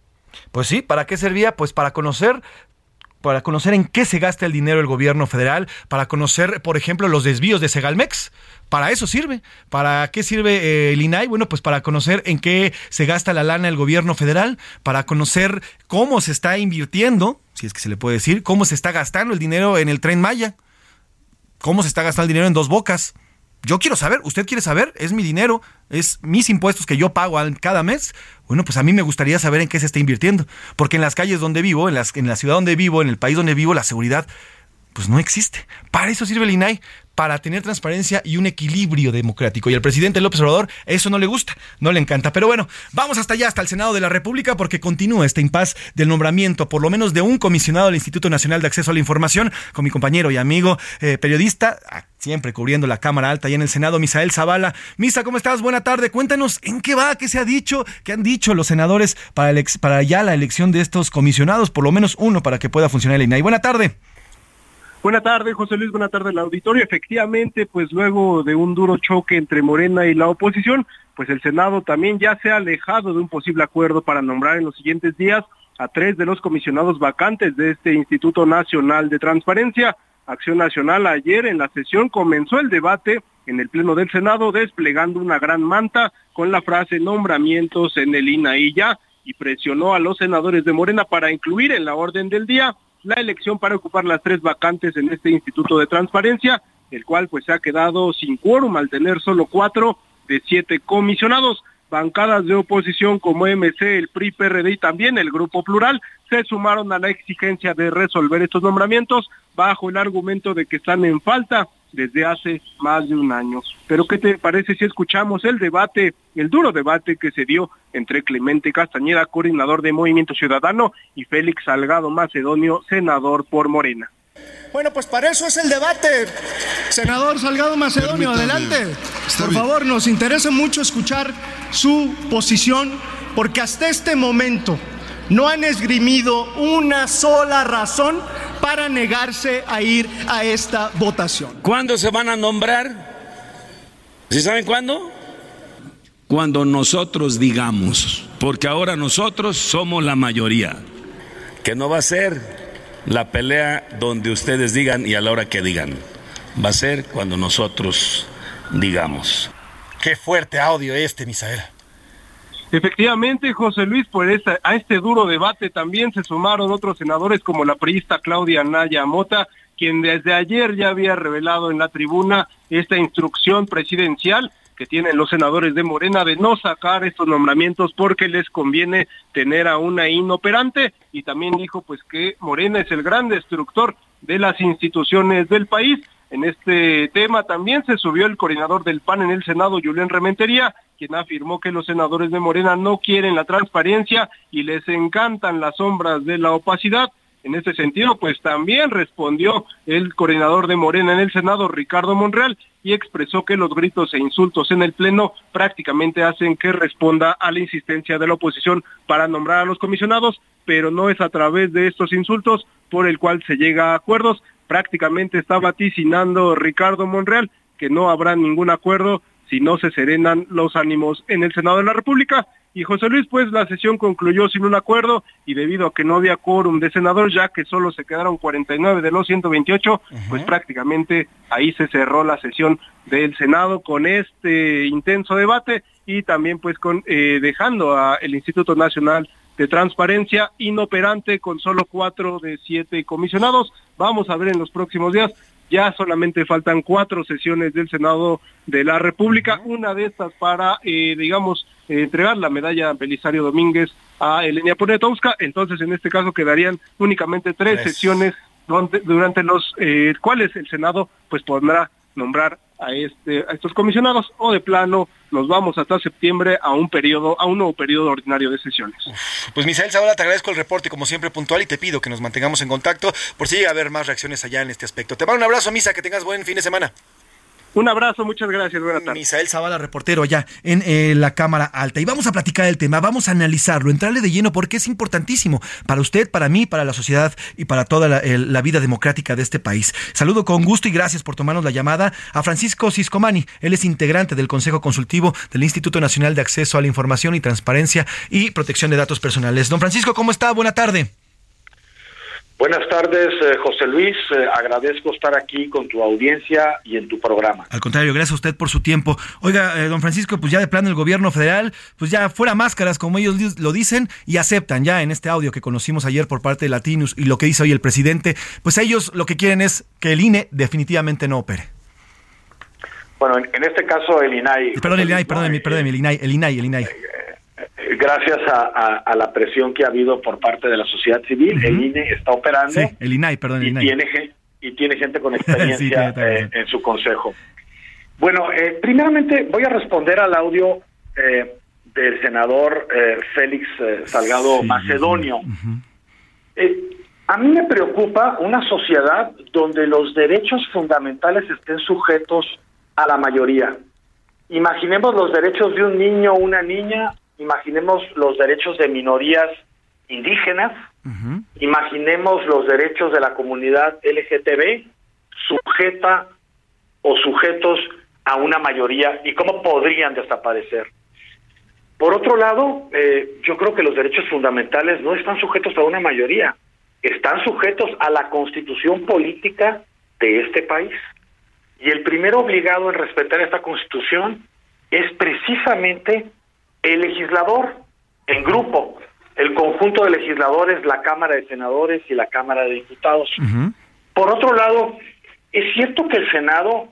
Speaker 8: Pues sí, ¿para qué servía? Pues para conocer para conocer en qué se gasta el dinero el gobierno federal, para conocer, por ejemplo, los desvíos de Segalmex. Para eso sirve. ¿Para qué sirve eh, el INAI? Bueno, pues para conocer en qué se gasta la lana el gobierno federal, para conocer cómo se está invirtiendo, si es que se le puede decir, cómo se está gastando el dinero en el tren Maya, cómo se está gastando el dinero en dos bocas. Yo quiero saber, usted quiere saber, es mi dinero, es mis impuestos que yo pago cada mes. Bueno, pues a mí me gustaría saber en qué se está invirtiendo, porque en las calles donde vivo, en, las, en la ciudad donde vivo, en el país donde vivo, la seguridad pues no existe. Para eso sirve el INAI, para tener transparencia y un equilibrio democrático. Y al presidente López Obrador eso no le gusta, no le encanta. Pero bueno, vamos hasta allá, hasta el Senado de la República, porque continúa este impas del nombramiento, por lo menos de un comisionado del Instituto Nacional de Acceso a la Información, con mi compañero y amigo eh, periodista, ah, siempre cubriendo la Cámara Alta y en el Senado, Misael Zavala. Misa, ¿cómo estás? Buena tarde. Cuéntanos en qué va, qué se ha dicho, qué han dicho los senadores para, para ya la elección de estos comisionados, por lo menos uno para que pueda funcionar el INAI. Buena tarde.
Speaker 17: Buenas tardes, José Luis. Buenas tardes, el auditorio. Efectivamente, pues luego de un duro choque entre Morena y la oposición, pues el Senado también ya se ha alejado de un posible acuerdo para nombrar en los siguientes días a tres de los comisionados vacantes de este Instituto Nacional de Transparencia. Acción Nacional ayer en la sesión comenzó el debate en el Pleno del Senado desplegando una gran manta con la frase nombramientos en el INAI ya y presionó a los senadores de Morena para incluir en la orden del día la elección para ocupar las tres vacantes en este Instituto de Transparencia, el cual pues se ha quedado sin quórum al tener solo cuatro de siete comisionados. Bancadas de oposición como MC, el PRI, PRD y también el Grupo Plural se sumaron a la exigencia de resolver estos nombramientos bajo el argumento de que están en falta desde hace más de un año. Pero ¿qué te parece si escuchamos el debate, el duro debate que se dio entre Clemente Castañeda, coordinador de Movimiento Ciudadano, y Félix Salgado Macedonio, senador por Morena?
Speaker 18: Bueno, pues para eso es el debate. Senador Salgado Macedonio, adelante. Por favor, nos interesa mucho escuchar su posición, porque hasta este momento no han esgrimido una sola razón para negarse a ir a esta votación.
Speaker 5: ¿Cuándo se van a nombrar? ¿Sí saben cuándo? Cuando nosotros digamos, porque ahora nosotros somos la mayoría, que no va a ser la pelea donde ustedes digan y a la hora que digan, va a ser cuando nosotros digamos.
Speaker 18: Qué fuerte audio este, Misael.
Speaker 17: Efectivamente, José Luis, por a este duro debate también se sumaron otros senadores como la priista Claudia Naya Mota, quien desde ayer ya había revelado en la tribuna esta instrucción presidencial que tienen los senadores de Morena de no sacar estos nombramientos porque les conviene tener a una inoperante y también dijo pues que Morena es el gran destructor de las instituciones del país. En este tema también se subió el coordinador del PAN en el Senado, Julián Rementería, quien afirmó que los senadores de Morena no quieren la transparencia y les encantan las sombras de la opacidad. En ese sentido, pues también respondió el coordinador de Morena en el Senado, Ricardo Monreal, y expresó que los gritos e insultos en el Pleno prácticamente hacen que responda a la insistencia de la oposición para nombrar a los comisionados, pero no es a través de estos insultos por el cual se llega a acuerdos. Prácticamente está vaticinando Ricardo Monreal que no habrá ningún acuerdo si no se serenan los ánimos en el Senado de la República. Y José Luis, pues la sesión concluyó sin un acuerdo y debido a que no había quórum de senadores, ya que solo se quedaron 49 de los 128, pues prácticamente ahí se cerró la sesión del Senado con este intenso debate y también pues con eh, dejando al Instituto Nacional de Transparencia inoperante con solo cuatro de siete comisionados. Vamos a ver en los próximos días. Ya solamente faltan cuatro sesiones del Senado de la República, una de estas para, eh, digamos, eh, entregar la medalla Belisario Domínguez a Elenia Poniatowska, entonces en este caso quedarían únicamente tres, sesiones donde, durante los eh, cuales el Senado pues podrá nombrar a este a estos comisionados o de plano nos vamos hasta septiembre a un periodo a un nuevo periodo ordinario de sesiones.
Speaker 18: Pues Misael Zavala, te agradezco el reporte como siempre puntual y te pido que nos mantengamos en contacto por si llega a haber más reacciones allá en este aspecto. Te mando un abrazo, Misa, que tengas buen fin de semana.
Speaker 17: Un abrazo, muchas gracias, buenas tardes.
Speaker 8: Misael Zavala, reportero allá en eh, la Cámara Alta. Y vamos a platicar el tema, vamos a analizarlo, entrarle de lleno porque es importantísimo para usted, para mí, para la sociedad y para toda la, la vida democrática de este país. Saludo con gusto y gracias por tomarnos la llamada a Francisco Ciscomani. Él es integrante del Consejo Consultivo del Instituto Nacional de Acceso a la Información y Transparencia y Protección de Datos Personales. Don Francisco, ¿cómo está? Buena tarde.
Speaker 19: Buenas tardes, eh, José Luis. Eh, agradezco estar aquí con tu audiencia y en tu programa.
Speaker 8: Al contrario, gracias a usted por su tiempo. Oiga, eh, don Francisco, pues ya de plano el gobierno federal, pues ya fuera máscaras, como ellos lo dicen, y aceptan ya en este audio que conocimos ayer por parte de Latinus y lo que dice hoy el presidente, pues ellos lo que quieren es que el INE definitivamente no opere.
Speaker 19: Bueno, en, este caso el INAI...
Speaker 8: Perdón, el INAI, perdón, perdón, el INAI, el INAI, el INAI
Speaker 19: gracias a, la presión que ha habido por parte de la sociedad civil, el INE está operando.
Speaker 8: Sí, el INAI, perdón, el
Speaker 19: y
Speaker 8: INAI.
Speaker 19: Tiene, y tiene gente con experiencia eh, en su consejo. Bueno, eh, primeramente voy a responder al audio eh, del senador Félix Salgado Macedonio. a mí me preocupa una sociedad donde los derechos fundamentales estén sujetos a la mayoría. Imaginemos los derechos de un niño o una niña imaginemos los derechos de minorías indígenas, imaginemos los derechos de la comunidad LGTB sujeta o sujetos a una mayoría y cómo podrían desaparecer. Por otro lado, eh, yo creo que los derechos fundamentales no están sujetos a una mayoría, están sujetos a la constitución política de este país. Y el primero obligado en respetar esta constitución es precisamente el legislador en grupo, el conjunto de legisladores, la Cámara de Senadores y la Cámara de Diputados. Por otro lado, es cierto que el Senado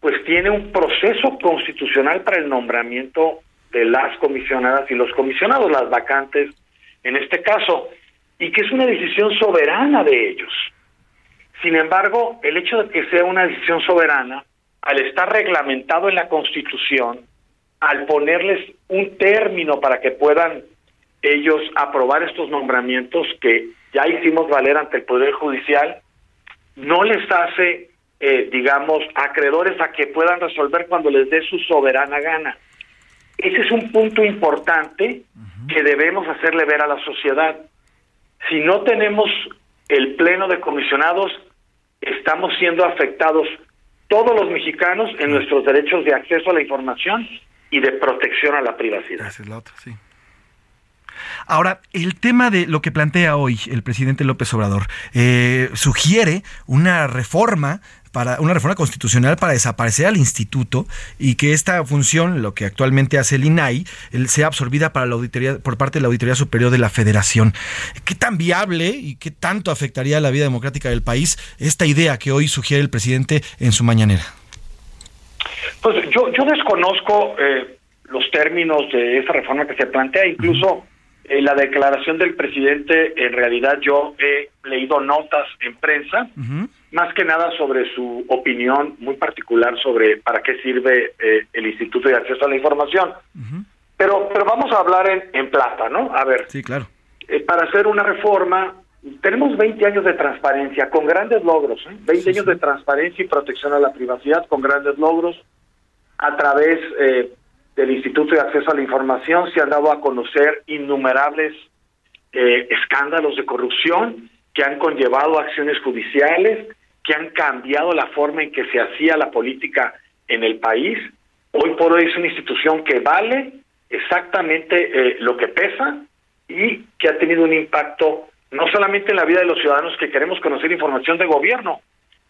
Speaker 19: pues tiene un proceso constitucional para el nombramiento de las comisionadas y los comisionados, las vacantes en este caso, y que es una decisión soberana de ellos. Sin embargo, el hecho de que sea una decisión soberana, al estar reglamentado en la Constitución, al ponerles un término para que puedan ellos aprobar estos nombramientos que ya hicimos valer ante el Poder Judicial, no les hace, eh, digamos, acreedores a que puedan resolver cuando les dé su soberana gana. Ese es un punto importante que debemos hacerle ver a la sociedad. Si no tenemos el pleno de comisionados, estamos siendo afectados todos los mexicanos en nuestros derechos de acceso a la información y de protección a la privacidad.
Speaker 8: Esa es la otra, sí. Ahora, el tema de lo que plantea hoy el presidente López Obrador eh, sugiere una reforma para una reforma constitucional para desaparecer al instituto y que esta función, lo que actualmente hace el INAI, sea absorbida para la auditoría, por parte de la Auditoría Superior de la Federación. ¿Qué tan viable y qué tanto afectaría a la vida democrática del país esta idea que hoy sugiere el presidente en su mañanera?
Speaker 19: Pues yo, yo desconozco eh, los términos de esa reforma que se plantea, incluso eh, la declaración del presidente, en realidad yo he leído notas en prensa, más que nada sobre su opinión muy particular sobre para qué sirve eh, el Instituto de Acceso a la Información. Pero pero vamos a hablar en, en plata, ¿no? A ver.
Speaker 8: Sí, claro.
Speaker 19: Eh, para hacer una reforma, tenemos 20 años de transparencia con grandes logros, ¿eh? 20 años de transparencia y protección a la privacidad con grandes logros a través eh, del Instituto de Acceso a la Información se han dado a conocer innumerables eh, escándalos de corrupción que han conllevado acciones judiciales, que han cambiado la forma en que se hacía la política en el país. Hoy por hoy es una institución que vale exactamente eh, lo que pesa y que ha tenido un impacto no solamente en la vida de los ciudadanos que queremos conocer información de gobierno,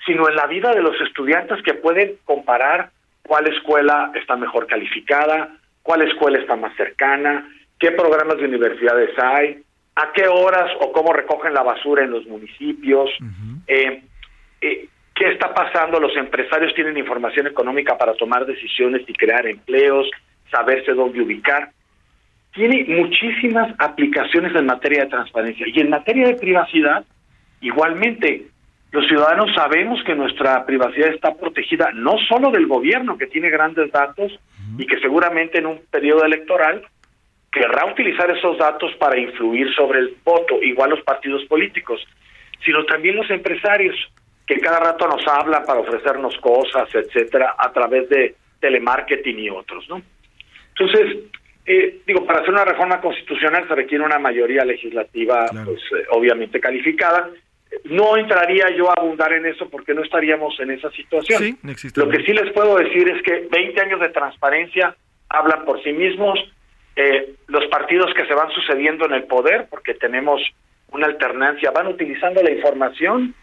Speaker 19: sino en la vida de los estudiantes que pueden comparar cuál escuela está mejor calificada, cuál escuela está más cercana, qué programas de universidades hay, a qué horas o cómo recogen la basura en los municipios, eh, eh, qué está pasando, los empresarios tienen información económica para tomar decisiones y crear empleos, saberse dónde ubicar. Tiene muchísimas aplicaciones en materia de transparencia y en materia de privacidad, igualmente, los ciudadanos sabemos que nuestra privacidad está protegida no solo del gobierno, que tiene grandes datos y que seguramente en un periodo electoral querrá utilizar esos datos para influir sobre el voto, igual los partidos políticos, sino también los empresarios, que cada rato nos hablan para ofrecernos cosas, etcétera, a través de telemarketing y otros, ¿no? Entonces, eh, digo, para hacer una reforma constitucional se requiere una mayoría legislativa, pues eh, obviamente calificada, no entraría yo a abundar en eso porque no estaríamos en esa situación. Lo que sí les puedo decir es que 20 años de transparencia hablan por sí mismos. Eh, los partidos que se van sucediendo en el poder, porque tenemos una alternancia, van utilizando la información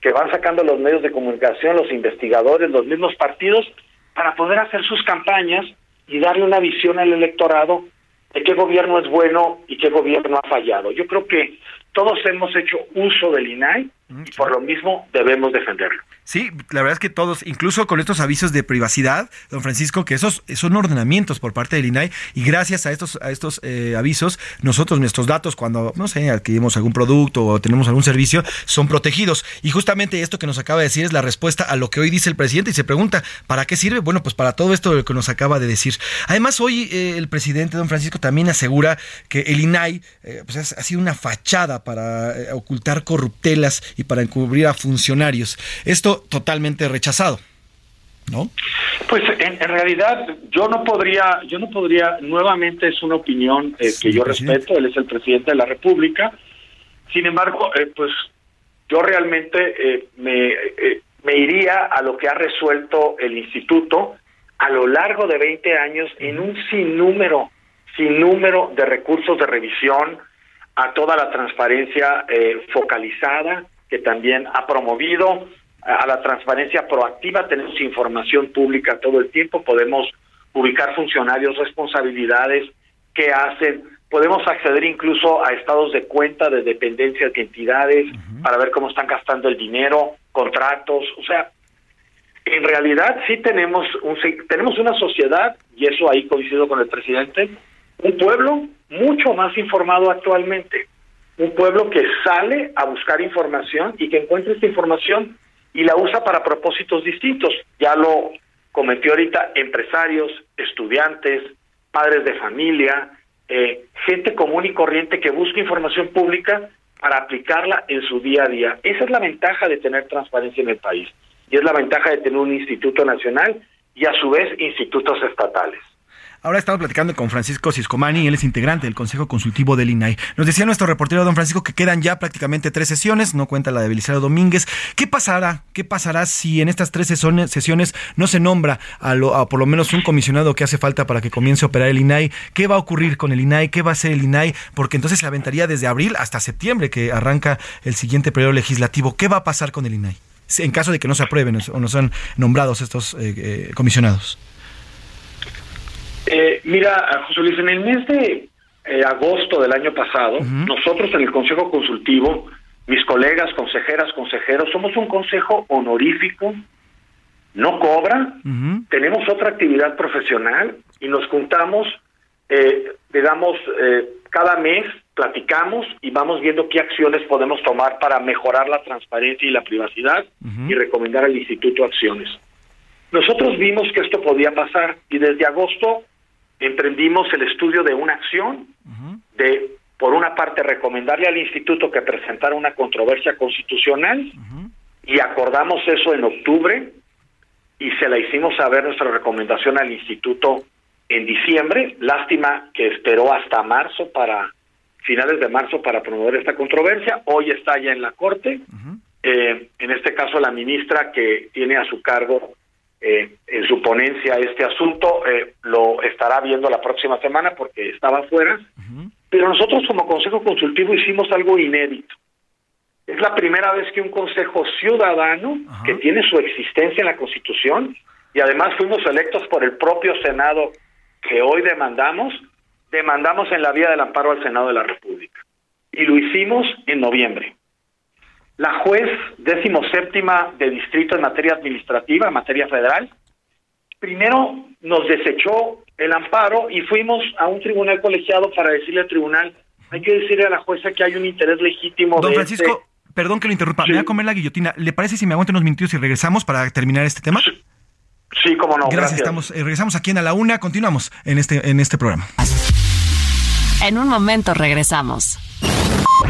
Speaker 19: que van sacando los medios de comunicación, los investigadores, los mismos partidos, para poder hacer sus campañas y darle una visión al electorado de qué gobierno es bueno y qué gobierno ha fallado. Yo creo que todos hemos hecho uso del INAI y por lo mismo debemos defenderlo.
Speaker 8: Sí, la verdad es que todos, incluso con estos avisos de privacidad, don Francisco, que esos son ordenamientos por parte del INAI y gracias a estos a estos eh, avisos, nosotros nuestros datos cuando no sé adquirimos algún producto o tenemos algún servicio son protegidos y justamente esto que nos acaba de decir es la respuesta a lo que hoy dice el presidente y se pregunta para qué sirve. Bueno, pues para todo esto que nos acaba de decir. Además hoy eh, el presidente don Francisco también asegura que el INAI eh, pues ha sido una fachada para ocultar corruptelas y para encubrir a funcionarios. Esto totalmente rechazado. ¿No?
Speaker 19: Pues en, realidad yo no podría, yo no podría, nuevamente es una opinión eh, que yo respeto, él es el presidente de la República, sin embargo, eh, pues yo realmente eh, me, me iría a lo que ha resuelto el instituto a lo largo de 20 años en un sinnúmero, sinnúmero de recursos de revisión a toda la transparencia focalizada que también ha promovido a la transparencia proactiva, tenemos información pública todo el tiempo, podemos ubicar funcionarios, responsabilidades, qué hacen, podemos acceder incluso a estados de cuenta de dependencias de entidades para ver cómo están gastando el dinero, contratos, o sea, en realidad sí tenemos un, tenemos una sociedad y eso ahí coincido con el presidente, un pueblo mucho más informado actualmente, un pueblo que sale a buscar información y que encuentra esta información y la usa para propósitos distintos. Ya lo cometió ahorita empresarios, estudiantes, padres de familia, eh, gente común y corriente que busca información pública para aplicarla en su día a día. Esa es la ventaja de tener transparencia en el país y es la ventaja de tener un instituto nacional y a su vez institutos estatales.
Speaker 8: Ahora estamos platicando con Francisco Ciscomani, él es integrante del Consejo Consultivo del INAI. Nos decía nuestro reportero don Francisco que quedan ya prácticamente tres sesiones, no cuenta la de Belisario Domínguez. ¿Qué pasará? ¿Qué pasará si en estas tres sesiones no se nombra a, a, por lo menos un comisionado que hace falta para que comience a operar el INAI? ¿Qué va a ocurrir con el INAI? ¿Qué va a hacer el INAI? Porque entonces se aventaría desde abril hasta septiembre que arranca el siguiente periodo legislativo. ¿Qué va a pasar con el INAI? En caso de que no se aprueben o no sean nombrados estos eh, eh, comisionados.
Speaker 19: Eh, mira, José Luis, en el mes de eh, agosto del año pasado, nosotros en el Consejo Consultivo, mis colegas, consejeras, consejeros, somos un consejo honorífico, no cobra, tenemos otra actividad profesional y nos juntamos, eh, digamos, eh, cada mes platicamos y vamos viendo qué acciones podemos tomar para mejorar la transparencia y la privacidad y recomendar al Instituto acciones. Nosotros vimos que esto podía pasar y desde agosto emprendimos el estudio de una acción de, por una parte, recomendarle al instituto que presentara una controversia constitucional y acordamos eso en octubre y se la hicimos saber nuestra recomendación al instituto en diciembre. Lástima que esperó hasta marzo para finales de marzo para promover esta controversia. Hoy está ya en la corte. Eh, en este caso, la ministra que tiene a su cargo eh, en su ponencia este asunto, eh, lo estará viendo la próxima semana porque estaba afuera, pero nosotros como Consejo Consultivo hicimos algo inédito. Es la primera vez que un Consejo Ciudadano, que tiene su existencia en la Constitución, y además fuimos electos por el propio Senado que hoy demandamos, demandamos en la vía del amparo al Senado de la República. Y lo hicimos en noviembre. La juez décimo séptima de distrito en materia administrativa, en materia federal, primero nos desechó el amparo y fuimos a un tribunal colegiado para decirle al tribunal, hay que decirle a la jueza que hay un interés legítimo.
Speaker 8: Don Francisco, perdón que lo interrumpa, me voy a comer la guillotina. ¿Le parece si me aguantan unos minutos y regresamos para terminar este tema?
Speaker 19: Sí, cómo no.
Speaker 8: Gracias, Estamos, eh, regresamos aquí en A la Una, continuamos en este, en este programa.
Speaker 9: En un momento regresamos.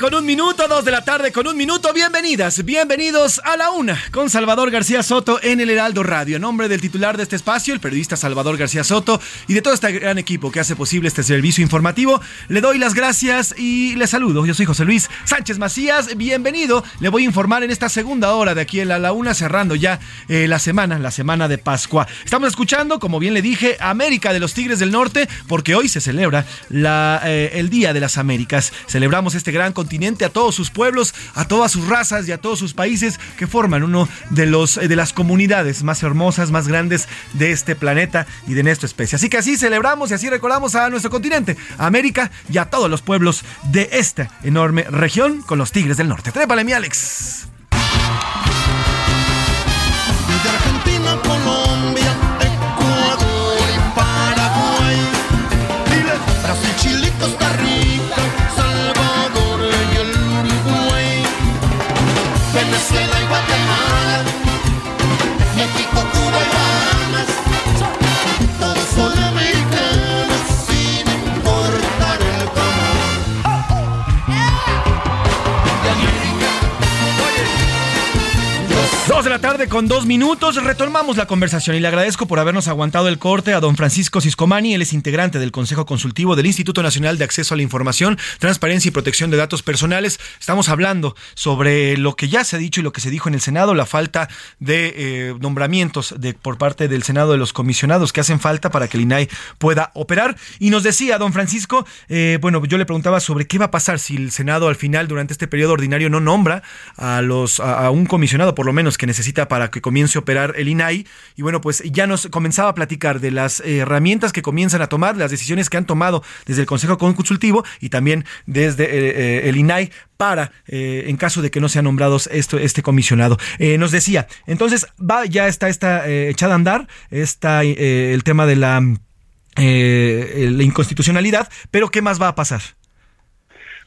Speaker 8: Con un minuto, dos de la tarde con un minuto. Bienvenidas, bienvenidos a la una con Salvador García Soto en el Heraldo Radio. En nombre del titular de este espacio, el periodista Salvador García Soto, y de todo este gran equipo que hace posible este servicio informativo, le doy las gracias y le saludo. Yo soy José Luis Sánchez Macías. Bienvenido. Le voy a informar en esta segunda hora de aquí en la, la una, cerrando ya eh, la semana, la semana de Pascua. Estamos escuchando, como bien le dije, América de los Tigres del Norte, porque hoy se celebra eh, el Día de las Américas. Celebramos este gran continente, a todos sus pueblos, a todas sus razas y a todos sus países que forman uno de los de las comunidades más hermosas, más grandes de este planeta y de nuestra especie. Así que así celebramos y así recordamos a nuestro continente, a América y a todos los pueblos de esta enorme región con los Tigres del Norte. Trépale, mi Alex. Tarde con dos minutos. Retomamos la conversación y le agradezco por habernos aguantado el corte a don Francisco Ciscomani. Él es integrante del Consejo Consultivo del Instituto Nacional de Acceso a la Información, Transparencia y Protección de Datos Personales. Estamos hablando sobre lo que ya se ha dicho y lo que se dijo en el Senado, la falta de eh, nombramientos de, por parte del Senado de los comisionados que hacen falta para que el INAI pueda operar. Y nos decía don Francisco, eh, bueno, yo le preguntaba sobre qué va a pasar si el Senado al final, durante este periodo ordinario, no nombra a, los, a un comisionado, por lo menos, que necesita para que comience a operar el INAI. Y bueno, pues ya nos comenzaba a platicar de las herramientas que comienzan a tomar, las decisiones que han tomado desde el Consejo Consultivo y también desde eh, eh, el INAI para, eh, en caso de que no sean nombrados esto, este comisionado. nos decía, entonces va, ya está esta echada a andar, está el tema de la, la inconstitucionalidad, pero ¿qué más va a pasar?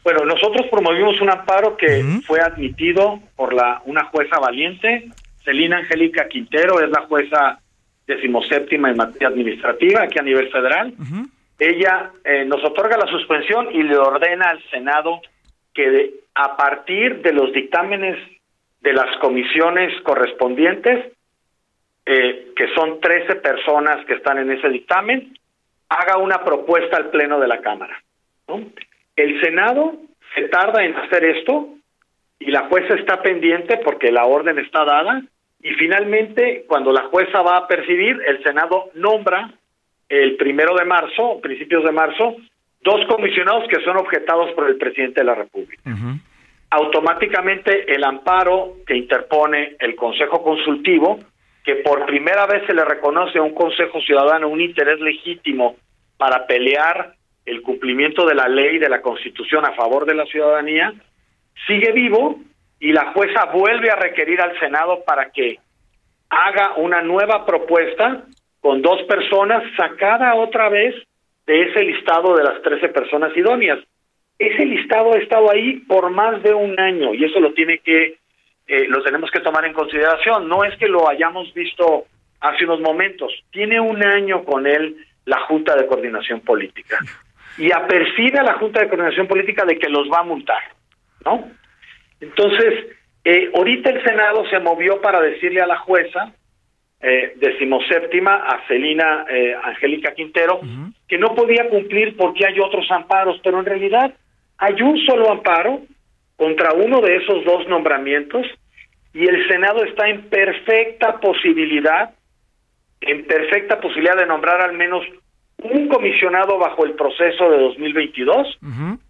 Speaker 19: Bueno, nosotros promovimos un amparo que fue admitido por la una jueza valiente, Celina Angélica Quintero, es la jueza decimoséptima en materia administrativa aquí a nivel federal. Ella eh, nos otorga la suspensión y le ordena al Senado que a partir de los dictámenes de las comisiones correspondientes, eh, que son 13 personas que están en ese dictamen, haga una propuesta al Pleno de la Cámara. ¿no? El Senado se tarda en hacer esto y la jueza está pendiente porque la orden está dada y finalmente cuando la jueza va a percibir, el Senado nombra el primero de marzo, principios de marzo, dos comisionados que son objetados por el presidente de la República. Automáticamente el amparo que interpone el Consejo Consultivo, que por primera vez se le reconoce a un Consejo Ciudadano un interés legítimo para pelear el cumplimiento de la ley de la Constitución a favor de la ciudadanía, sigue vivo y la jueza vuelve a requerir al Senado para que haga una nueva propuesta con dos personas sacada otra vez de ese listado de las 13 personas idóneas. Ese listado ha estado ahí por más de un año y eso lo tiene que eh, lo tenemos que tomar en consideración. No es que lo hayamos visto hace unos momentos. Tiene un año con él la Junta de Coordinación Política y apercibe a la Junta de Coordinación Política de que los va a multar, ¿no? Entonces, eh, ahorita el Senado se movió para decirle a la jueza, eh, decimoséptima, a Celina eh, Angélica Quintero, que no podía cumplir porque hay otros amparos, pero en realidad hay un solo amparo contra uno de esos dos nombramientos y el Senado está en perfecta posibilidad, en perfecta posibilidad de nombrar al menos un comisionado bajo el proceso de 2022,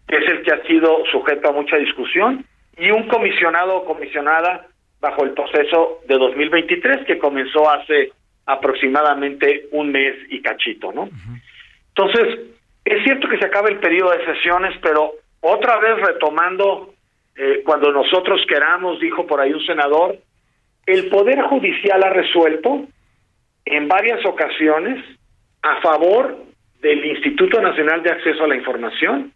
Speaker 19: que es el que ha sido sujeto a mucha discusión, y un comisionado o comisionada bajo el proceso de 2023, que comenzó hace aproximadamente un mes y cachito, ¿no? Entonces, es cierto que se acaba el periodo de sesiones, pero otra vez retomando, eh, cuando nosotros queramos, dijo por ahí un senador, el Poder Judicial ha resuelto en varias ocasiones a favor del Instituto Nacional de Acceso a la Información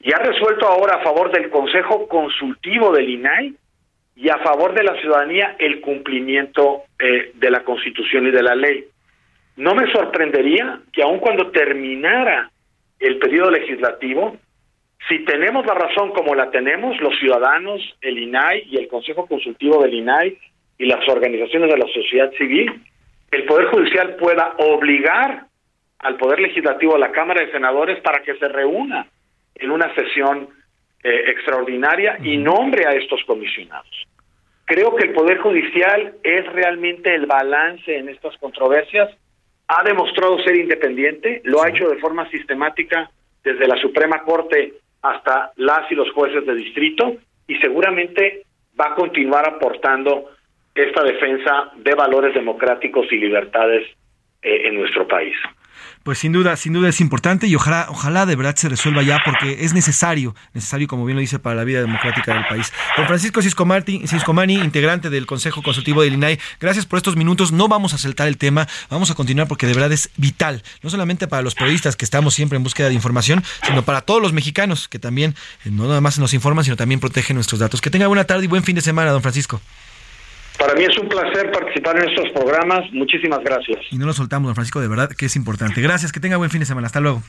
Speaker 19: y ha resuelto ahora a favor del Consejo Consultivo del INAI y a favor de la ciudadanía el cumplimiento eh, de la Constitución y de la ley. No me sorprendería que aun cuando terminara el periodo legislativo, si tenemos la razón como la tenemos, los ciudadanos, el INAI y el Consejo Consultivo del INAI y las organizaciones de la sociedad civil, el Poder Judicial pueda obligar al Poder Legislativo, a la Cámara de Senadores, para que se reúna en una sesión eh, extraordinaria y nombre a estos comisionados. Creo que el Poder Judicial es realmente el balance en estas controversias. Ha demostrado ser independiente, lo ha hecho de forma sistemática desde la Suprema Corte hasta las y los jueces de distrito y seguramente va a continuar aportando esta defensa de valores democráticos y libertades eh, en nuestro país
Speaker 8: pues sin duda, sin duda es importante y ojalá, ojalá de verdad se resuelva ya porque es necesario, necesario como bien lo dice para la vida democrática del país. Don Francisco Ciscomani, integrante del Consejo Consultivo del INAI, gracias por estos minutos. No vamos a saltar el tema, vamos a continuar porque de verdad es vital, no solamente para los periodistas que estamos siempre en búsqueda de información, sino para todos los mexicanos que también eh, no nada más nos informan, sino también protegen nuestros datos. Que tenga buena tarde y buen fin de semana, don Francisco.
Speaker 19: Para mí es un placer participar en estos programas. Muchísimas gracias.
Speaker 8: Y no lo soltamos, don Francisco, de verdad que es importante. Gracias, que tenga buen fin de semana. Hasta luego.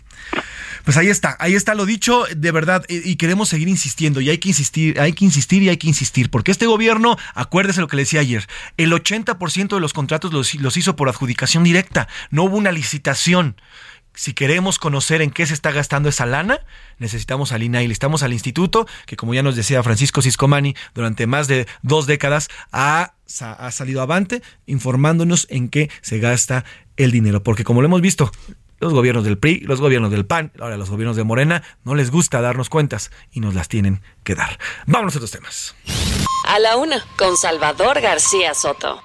Speaker 8: Pues ahí está, ahí está lo dicho, de verdad, y queremos seguir insistiendo, y hay que insistir, hay que insistir y hay que insistir, porque este gobierno, acuérdese lo que le decía ayer, el 80% de los contratos los, los hizo por adjudicación directa, no hubo una licitación si queremos conocer en qué se está gastando esa lana, necesitamos al INAI, necesitamos al instituto, que como ya nos decía Francisco Ciscomani, durante más de dos décadas ha, ha salido avante informándonos en qué se gasta el dinero. Porque como lo hemos visto, los gobiernos del PRI, los gobiernos del PAN, ahora los gobiernos de Morena, no les gusta darnos cuentas y nos las tienen que dar. Vámonos a otros temas.
Speaker 9: A la una, con Salvador García Soto.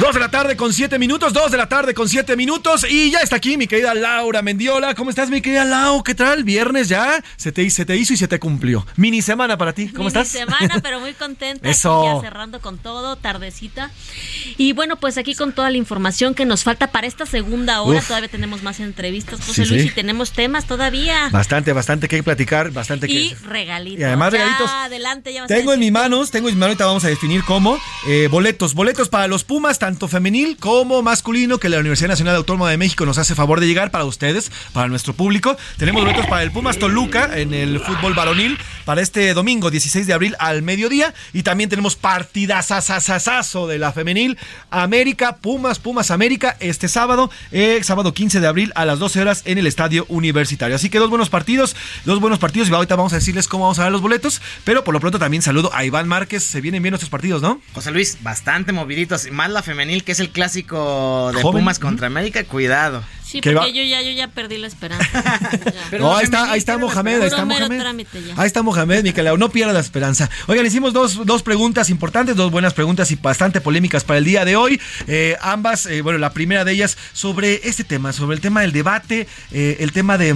Speaker 8: Dos de la tarde con siete minutos, dos de la tarde con siete minutos y ya está aquí mi querida Laura Mendiola. ¿Cómo estás mi querida Lau? ¿Qué tal? Viernes ya, se te, se te hizo y se te cumplió. Mini semana para ti, ¿cómo
Speaker 10: Mini
Speaker 8: estás?
Speaker 10: semana, <laughs> pero muy contenta.
Speaker 8: Eso.
Speaker 10: Ya cerrando con todo, tardecita. Y bueno, pues aquí con toda la información que nos falta para esta segunda hora.
Speaker 8: Uf.
Speaker 10: Todavía tenemos más entrevistas, José
Speaker 8: Sí,
Speaker 10: Luis,
Speaker 8: sí.
Speaker 10: y tenemos temas todavía.
Speaker 8: Bastante, bastante que platicar, bastante
Speaker 10: Y
Speaker 8: que...
Speaker 10: regalitos.
Speaker 8: Y además
Speaker 10: Ya,
Speaker 8: regalitos.
Speaker 10: adelante, ya vas a
Speaker 8: Tengo en mis manos, tengo en mis manos, ahorita vamos a definir cómo, eh, boletos, boletos para los Pumas, tanto femenil como masculino, que la Universidad Nacional Autónoma de México nos hace favor de llegar para ustedes, para nuestro público. Tenemos boletos para el Pumas Toluca en el fútbol varonil para este domingo 16 de abril al mediodía y también tenemos partidazazazazazo de la femenil América, Pumas, Pumas América este sábado, eh, sábado 15 de abril a las 12 horas en el Estadio Universitario. Así que dos buenos partidos, dos buenos partidos y ahorita vamos a decirles cómo vamos a dar los boletos, pero por lo pronto también saludo a Iván Márquez, se vienen bien nuestros partidos, ¿no?
Speaker 20: José Luis, bastante moviditos. Más la femenil, que es el clásico de
Speaker 8: Joven.
Speaker 20: Pumas contra América. Cuidado.
Speaker 10: Sí,
Speaker 8: que
Speaker 10: porque
Speaker 8: va-
Speaker 10: yo ya, yo ya perdí la esperanza. <laughs>
Speaker 8: no, ahí está, ahí está Mohamed, ahí está Mohamed. Ahí está Mohamed, Miquelao, no pierda la esperanza. Oigan, hicimos dos, dos preguntas importantes, dos buenas preguntas y bastante polémicas para el día de hoy. Eh, ambas, eh, bueno, la primera de ellas sobre este tema, sobre el tema del debate, eh, el tema de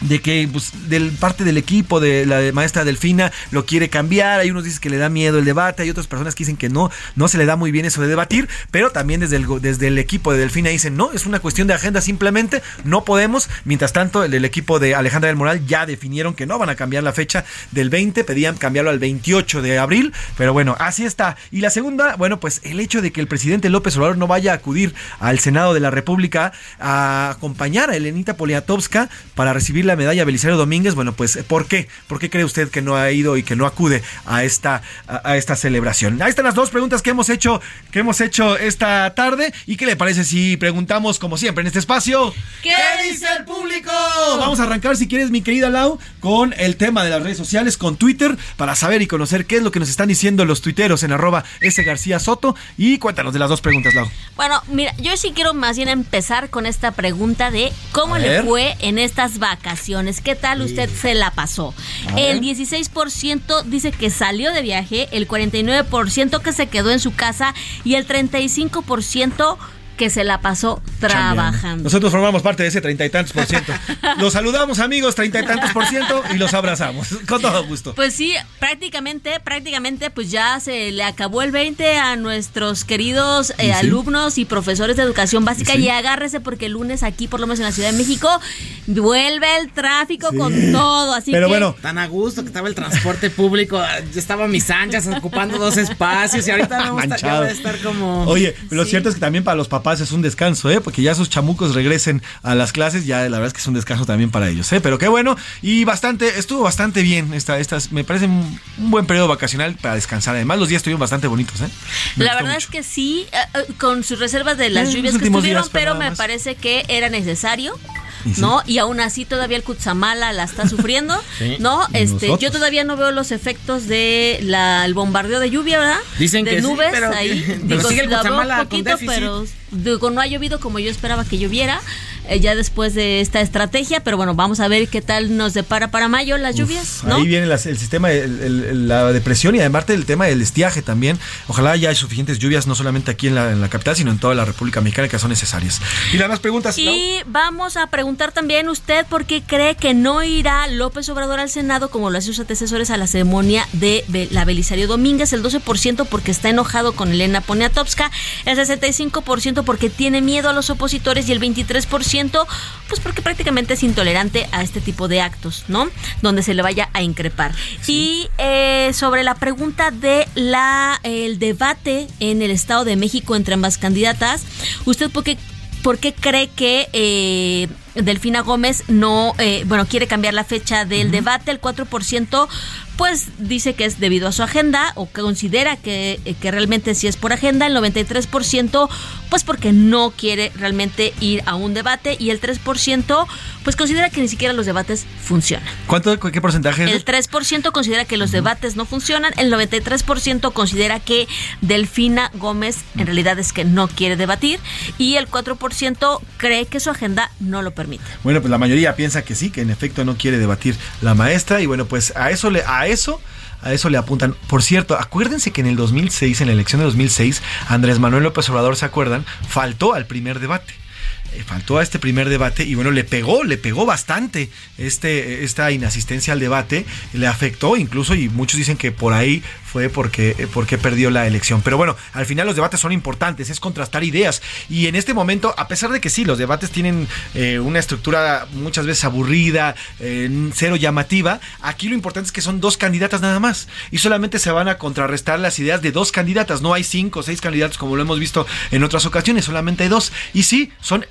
Speaker 8: de que pues, del parte del equipo de la maestra Delfina lo quiere cambiar, hay unos dicen que le da miedo el debate, hay otras personas que dicen que no, no se le da muy bien eso de debatir, pero también desde el, desde el equipo de Delfina dicen, no, es una cuestión de agenda simplemente, no podemos, mientras tanto el, el equipo de Alejandra del Moral ya definieron que no van a cambiar la fecha del 20, pedían cambiarlo al 28 de abril, pero bueno, así está. Y la segunda, bueno, pues el hecho de que el presidente López Obrador no vaya a acudir al Senado de la República a acompañar a Elenita Poliatovska para recibir la medalla Belisario Domínguez, bueno, pues ¿por qué? ¿Por qué cree usted que no ha ido y que no acude a esta, a, a esta celebración? Ahí están las dos preguntas que hemos hecho, que hemos hecho esta tarde. ¿Y qué le parece si preguntamos, como siempre, en este espacio?
Speaker 10: ¿Qué
Speaker 8: dice el público? Vamos a arrancar, si quieres, mi querida Lau, con el tema de las redes sociales, con Twitter, para saber y conocer qué es lo que nos están diciendo los tuiteros en arroba S García Soto. Y cuéntanos de las dos preguntas, Lau.
Speaker 10: Bueno, mira, yo sí quiero más bien empezar con esta pregunta de cómo le fue en estas vacaciones. ¿Qué tal usted se la pasó? El 16% dice que salió de viaje, el 49% que se quedó en su casa y el 35% que se la pasó trabajando.
Speaker 8: Nosotros formamos parte de ese treinta y tantos por ciento. <laughs> Los saludamos, amigos, treinta y tantos por ciento, y los abrazamos. Con todo gusto.
Speaker 10: Pues sí, prácticamente, prácticamente, pues ya se le acabó el 20 a nuestros queridos eh,
Speaker 20: Sí.
Speaker 10: alumnos y profesores de educación básica
Speaker 20: Sí.
Speaker 10: y agárrese porque el lunes aquí, por lo menos en la Ciudad de México, vuelve el tráfico
Speaker 20: Sí.
Speaker 10: con todo, así que...
Speaker 20: Tan a gusto que estaba el transporte público. Yo estaba a mis anchas ocupando dos espacios y ahorita me gusta, ya
Speaker 8: Manchado.
Speaker 20: voy a estar como.
Speaker 8: Oye, lo cierto es que también para los papás es un descanso, ¿eh? Porque ya esos chamucos regresen a las clases, ya la verdad es que es un descanso también para ellos, ¿eh? Pero qué bueno, y bastante, estuvo bastante bien esta, estas, me parece un, un buen periodo vacacional para descansar. Además, los días estuvieron bastante bonitos, ¿eh? Me
Speaker 10: La verdad
Speaker 8: mucho.
Speaker 10: es que sí, eh, eh, con sus reservas de las
Speaker 8: Eh,
Speaker 10: lluvias que estuvieron,
Speaker 8: días, pero
Speaker 10: me parece que era necesario.
Speaker 8: Sí.
Speaker 10: ¿No? Y aún así todavía el Cutzamala la está sufriendo, <laughs>
Speaker 20: Sí.
Speaker 10: ¿no? Este,
Speaker 20: nosotros.
Speaker 10: yo todavía no veo los efectos de la, el bombardeo de lluvia, ¿verdad?
Speaker 20: Dicen
Speaker 10: de
Speaker 20: que sí,
Speaker 10: nubes
Speaker 20: pero que-
Speaker 10: ahí. <laughs>
Speaker 20: pero
Speaker 10: Digo,
Speaker 20: sigue el
Speaker 10: la veo
Speaker 20: Cutzamala con
Speaker 10: poquito, pero digo, no ha llovido como yo esperaba que lloviera. Eh, ya después de esta estrategia, pero bueno, vamos a ver qué tal nos depara para mayo las lluvias, ¿no?
Speaker 8: Ahí viene las- el sistema, el- el- la depresión y además el tema del estiaje también. Ojalá haya suficientes lluvias, no solamente aquí en la, en la capital, sino en toda la República Mexicana, que son necesarias. Y las más preguntas?
Speaker 10: Y vamos a preguntar también usted por qué cree que no irá López Obrador al Senado como lo hacen sus antecesores a la ceremonia de la Belisario Domínguez, el 12% porque está enojado con Elena Poniatowska, el 65% porque tiene miedo a los opositores y el 23% 4%, pues porque prácticamente es intolerante a este tipo de actos, ¿no? Donde se le vaya a increpar. Y eh, sobre la pregunta de la el debate en el Estado de México entre ambas candidatas, ¿usted por qué, por qué cree que eh, Delfina Gómez no, eh, bueno, quiere cambiar la fecha del debate, el 4% pues dice que es debido a su agenda o que considera que, eh, que realmente sí es por agenda, el 93% pues porque no quiere realmente ir a un debate. Y el 3% pues considera que ni siquiera los debates funcionan.
Speaker 8: ¿Cuánto, qué porcentaje es?
Speaker 10: El 3% considera que los debates no funcionan, el 93% considera que Delfina Gómez en realidad es que no quiere debatir. Y el 4% cree que su agenda no lo permite.
Speaker 8: Bueno, pues la mayoría piensa que sí, que en efecto no quiere debatir la maestra. Y bueno, pues a eso le a eso a eso le apuntan. Por cierto, acuérdense que en el 2006, en la elección de 2006, Andrés Manuel López Obrador, ¿se acuerdan? Faltó al primer debate faltó a este primer debate y bueno, le pegó, le pegó bastante este, esta inasistencia al debate, le afectó incluso y muchos dicen que por ahí fue porque, eh, porque perdió la elección. Pero bueno, al final los debates son importantes, es contrastar ideas. Y en este momento, a pesar de que sí, los debates tienen eh, una estructura muchas veces aburrida, eh, cero llamativa, aquí lo importante es que son dos candidatas nada más. Y solamente se van a contrarrestar las ideas de dos candidatas. No hay cinco o seis candidatos como lo hemos visto en otras ocasiones, solamente hay dos. Y sí, son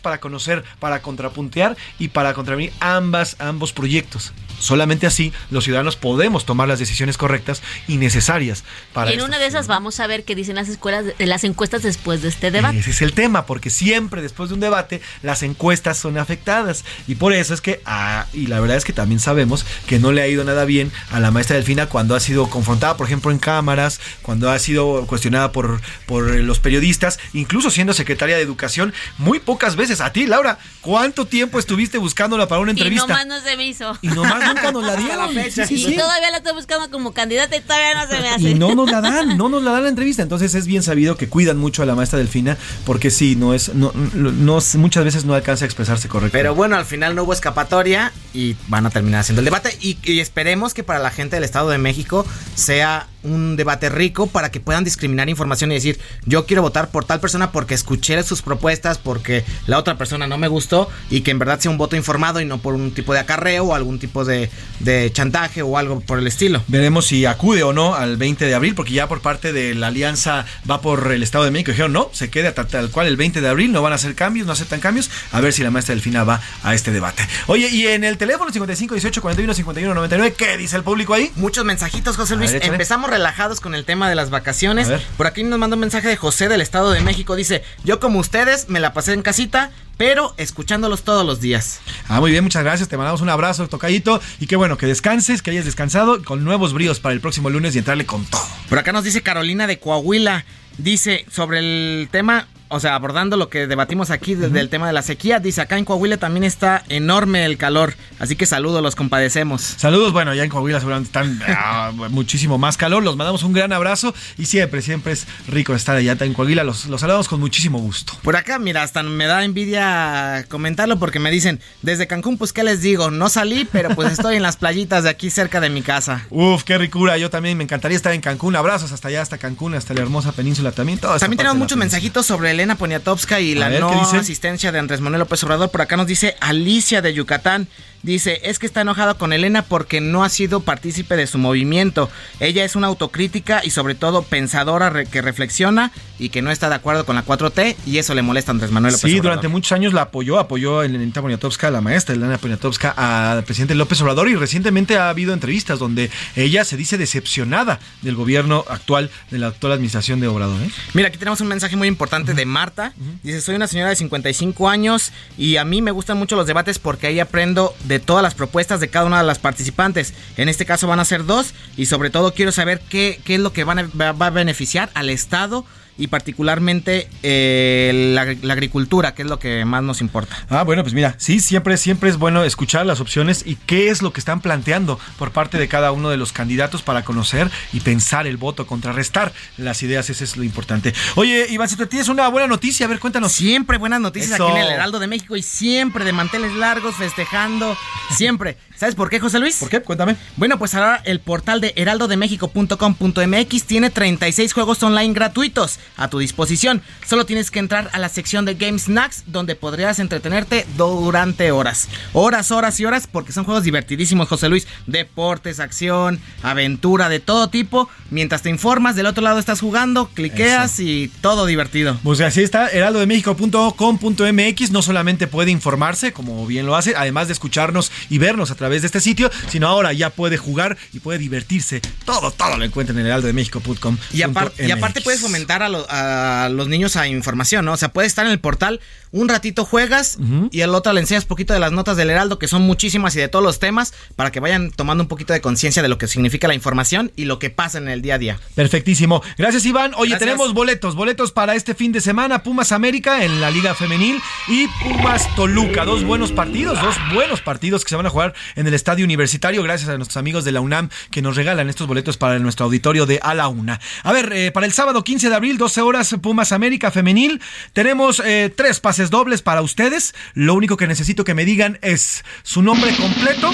Speaker 8: para conocer, para contrapuntear y para contravenir ambas, ambos proyectos. Solamente así los ciudadanos podemos tomar las decisiones correctas y necesarias para
Speaker 10: Y en una de esas vamos a ver qué dicen las escuelas, las encuestas después de este debate.
Speaker 8: Ese es el tema, porque siempre después de un debate las encuestas son afectadas y por eso es que ah, y la verdad es que también sabemos que no le ha ido nada bien a la maestra Delfina cuando ha sido confrontada, por ejemplo, en cámaras, cuando ha sido cuestionada por por los periodistas, incluso siendo secretaria de Educación, muy pocas veces a ti, Laura, ¿cuánto tiempo estuviste buscándola para una entrevista? Y
Speaker 10: nomás no se me hizo.
Speaker 8: Y nomás nunca nos la dieron.
Speaker 10: y todavía la estoy buscando como candidata y todavía no se me hace.
Speaker 8: Y no nos la dan, no nos la dan la entrevista. Entonces es bien sabido que cuidan mucho a la maestra Delfina, porque sí, no es, no, no, muchas veces no alcanza a expresarse correctamente.
Speaker 20: Pero bueno, al final no hubo escapatoria y van a terminar haciendo el debate. Y, y esperemos que para la gente del Estado de México sea un debate rico para que puedan discriminar información y decir, yo quiero votar por tal persona porque escuché sus propuestas, porque la otra persona no me gustó y que en verdad sea un voto informado y no por un tipo de acarreo o algún tipo de, de chantaje o algo por el estilo.
Speaker 8: Veremos si acude o no al 20 de abril, porque ya por parte de la alianza va por el Estado de México. Dijeron, no, se quede tal cual el 20 de abril, no van a hacer cambios, no aceptan cambios. A ver si la maestra Delfina va a este debate. Oye, y en el teléfono 55 18 41 51 99, ¿qué dice el público ahí?
Speaker 20: Muchos mensajitos, José Luis. Empezamos relajados con el tema de las vacaciones. Por aquí nos manda un mensaje de José del Estado de México. Dice, yo como ustedes me la pasé en casita, pero escuchándolos todos los días.
Speaker 8: Ah, muy bien, muchas gracias. Te mandamos un abrazo, tocadito. Y qué bueno, que descanses, que hayas descansado con nuevos bríos para el próximo lunes y entrarle con todo.
Speaker 20: Por acá nos dice Carolina de Coahuila. Dice sobre el tema o sea, abordando lo que debatimos aquí desde el tema de la sequía, dice acá en Coahuila también está enorme el calor, así que saludos, los compadecemos.
Speaker 8: Saludos, bueno, ya en Coahuila seguramente están <laughs> ah, muchísimo más calor, los mandamos un gran abrazo y siempre, siempre es rico estar allá en Coahuila, los, los saludamos con muchísimo gusto.
Speaker 20: Por acá, mira, hasta me da envidia comentarlo porque me dicen, desde Cancún, pues qué les digo, no salí, pero pues estoy en las playitas de aquí cerca de mi casa. <laughs>
Speaker 8: Uf, qué ricura, yo también me encantaría estar en Cancún, abrazos hasta allá, hasta Cancún, hasta la hermosa península también.
Speaker 20: también tenemos muchos mensajitos sobre el Elena Poniatowska y la no asistencia de Andrés Manuel López Obrador. Por acá nos dice Alicia de Yucatán. Dice, es que está enojado con Elena porque no ha sido partícipe de su movimiento. Ella es una autocrítica y sobre todo pensadora que reflexiona y que no está de acuerdo con la 4T y eso le molesta a Andrés Manuel López
Speaker 8: sí, durante muchos años la apoyó, apoyó a Elena Poniatowska, la maestra Elena Poniatowska, al presidente López Obrador y recientemente ha habido entrevistas donde ella se dice decepcionada del gobierno actual, de la actual administración de Obrador. ¿eh?
Speaker 20: Mira, aquí tenemos un mensaje muy importante de Marta. Dice, soy una señora de 55 años y a mí me gustan mucho los debates porque ahí aprendo de todas las propuestas de cada una de las participantes. En este caso van a ser dos y sobre todo quiero saber qué, qué es lo que van a, va a beneficiar al Estado y particularmente eh, la, agricultura, que es lo que más nos importa.
Speaker 8: Ah, bueno, pues mira, sí, siempre, siempre es bueno escuchar las opciones y qué es lo que están planteando por parte de cada uno de los candidatos para conocer y pensar el voto, contrarrestar las ideas, ese es lo importante. Oye, Iván, si tú tienes una buena noticia, a ver, cuéntanos.
Speaker 20: Siempre buenas noticias aquí en el Heraldo de México y siempre de manteles largos, festejando, siempre. ¿Sabes por qué, José Luis?
Speaker 8: ¿Por qué? Cuéntame.
Speaker 20: Bueno, pues ahora el portal de heraldodemexico.com.mx tiene 36 juegos online gratuitos a tu disposición. Solo tienes que entrar a la sección de Game Snacks donde podrías entretenerte durante horas. Horas, horas y horas porque son juegos divertidísimos, José Luis. Deportes, acción, aventura de todo tipo. Mientras te informas, del otro lado estás jugando, cliqueas y todo divertido.
Speaker 8: Pues así está, heraldodemexico.com.mx no solamente puede informarse, como bien lo hace, además de escucharnos y vernos a través de este sitio, sino ahora ya puede jugar y puede divertirse. Todo, todo lo encuentra en heraldodemexico.com.
Speaker 20: Y, y aparte puedes fomentar a, los niños a información, ¿no? O sea, puedes estar en el portal, un ratito juegas y al otro le enseñas poquito de las notas del Heraldo, que son muchísimas y de todos los temas, para que vayan tomando un poquito de conciencia de lo que significa la información y lo que pasa en el día a día.
Speaker 8: Perfectísimo. Gracias, Iván. Oye, tenemos boletos, boletos para este fin de semana, Pumas América en la Liga Femenil y Pumas Toluca. Dos buenos partidos, dos buenos partidos que se van a jugar en el Estadio Universitario, gracias a nuestros amigos de la UNAM que nos regalan estos boletos para nuestro auditorio de A la Una. A ver, eh, para el sábado 15 de abril, 12 horas, Pumas América Femenil, tenemos eh, tres pases dobles para ustedes. Lo único que necesito que me digan es su nombre completo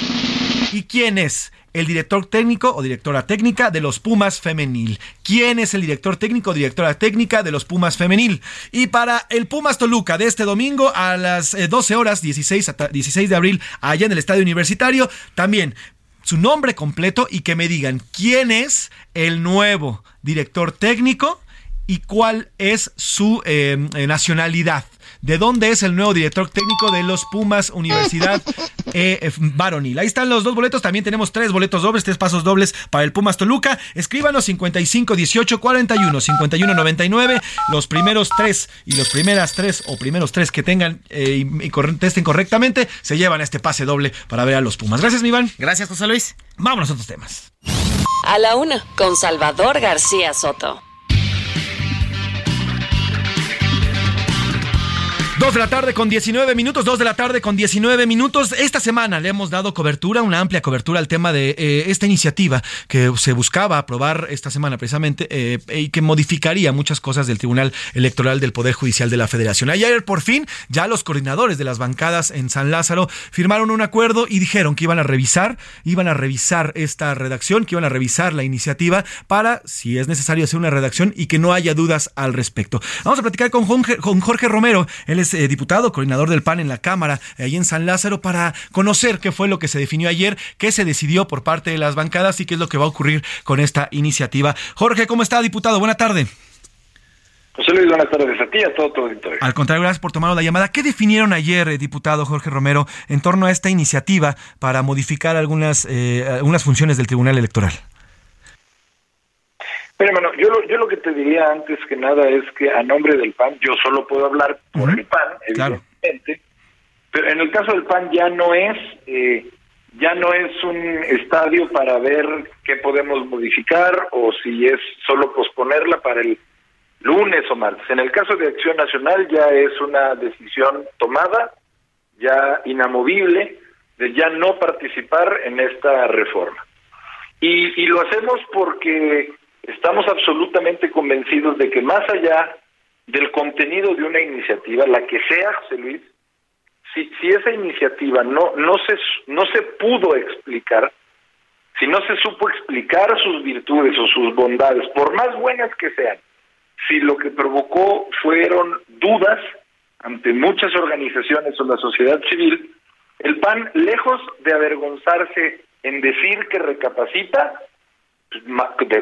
Speaker 8: y quién es el director técnico o directora técnica de los Pumas Femenil. ¿Quién es el director técnico o directora técnica de los Pumas Femenil? Y para el Pumas Toluca de este domingo a las 12 eh, horas, 16, 16 de abril, allá en el Estadio Universitario, también su nombre completo y que me digan quién es el nuevo director técnico y cuál es su eh, nacionalidad de dónde es el nuevo director técnico de los Pumas Universidad <laughs> eh, Varonil. Ahí están los dos boletos. También tenemos tres boletos dobles, tres pasos dobles para el Pumas Toluca. Escríbanos 55 18 41 51 99. Los primeros tres y los primeras tres o primeros tres que tengan eh, y, contesten correctamente se llevan este pase doble para ver a los Pumas. Gracias, mi Iván.
Speaker 20: Gracias, José Luis.
Speaker 8: Vámonos a otros temas.
Speaker 9: A la una, con Salvador García Soto.
Speaker 8: Dos de la tarde con 19 minutos, dos de la tarde con 19 minutos. Esta semana le hemos dado cobertura, una amplia cobertura al tema de eh, esta iniciativa que se buscaba aprobar esta semana precisamente eh, y que modificaría muchas cosas del Tribunal Electoral del Poder Judicial de la Federación. Ayer por fin ya los coordinadores de las bancadas en San Lázaro firmaron un acuerdo y dijeron que iban a revisar, iban a revisar esta redacción, que iban a revisar la iniciativa para, si es necesario, hacer una redacción y que no haya dudas al respecto. Vamos a platicar con Jorge, con Jorge Romero, es eh, diputado, coordinador del PAN en la Cámara, ahí en San Lázaro, para conocer qué fue lo que se definió ayer, qué se decidió por parte de las bancadas y qué es lo que va a ocurrir con esta iniciativa. Jorge, ¿cómo está, diputado? Buena tarde.
Speaker 21: José Luis, buenas tardes a ti y a todo tu auditorio.
Speaker 8: Al contrario, gracias por tomar la llamada. ¿Qué definieron ayer, eh, diputado Jorge Romero, en torno a esta iniciativa para modificar algunas, eh, algunas funciones del Tribunal Electoral?
Speaker 21: Mira, hermano, yo lo, yo lo que te diría antes que nada es que a nombre del PAN, yo solo puedo hablar por el PAN, evidentemente, pero en el caso del PAN ya no es eh, ya no es un estadio para ver qué podemos modificar o si es solo posponerla para el lunes o martes. En el caso de Acción Nacional ya es una decisión tomada, ya inamovible, de ya no participar en esta reforma. Y, y lo hacemos porque Estamos absolutamente convencidos de que más allá del contenido de una iniciativa, la que sea, José Luis, si, si esa iniciativa no, no, se, no se pudo explicar, si no se supo explicar sus virtudes o sus bondades, por más buenas que sean, si lo que provocó fueron dudas ante muchas organizaciones o la sociedad civil, el PAN, lejos de avergonzarse en decir que recapacita,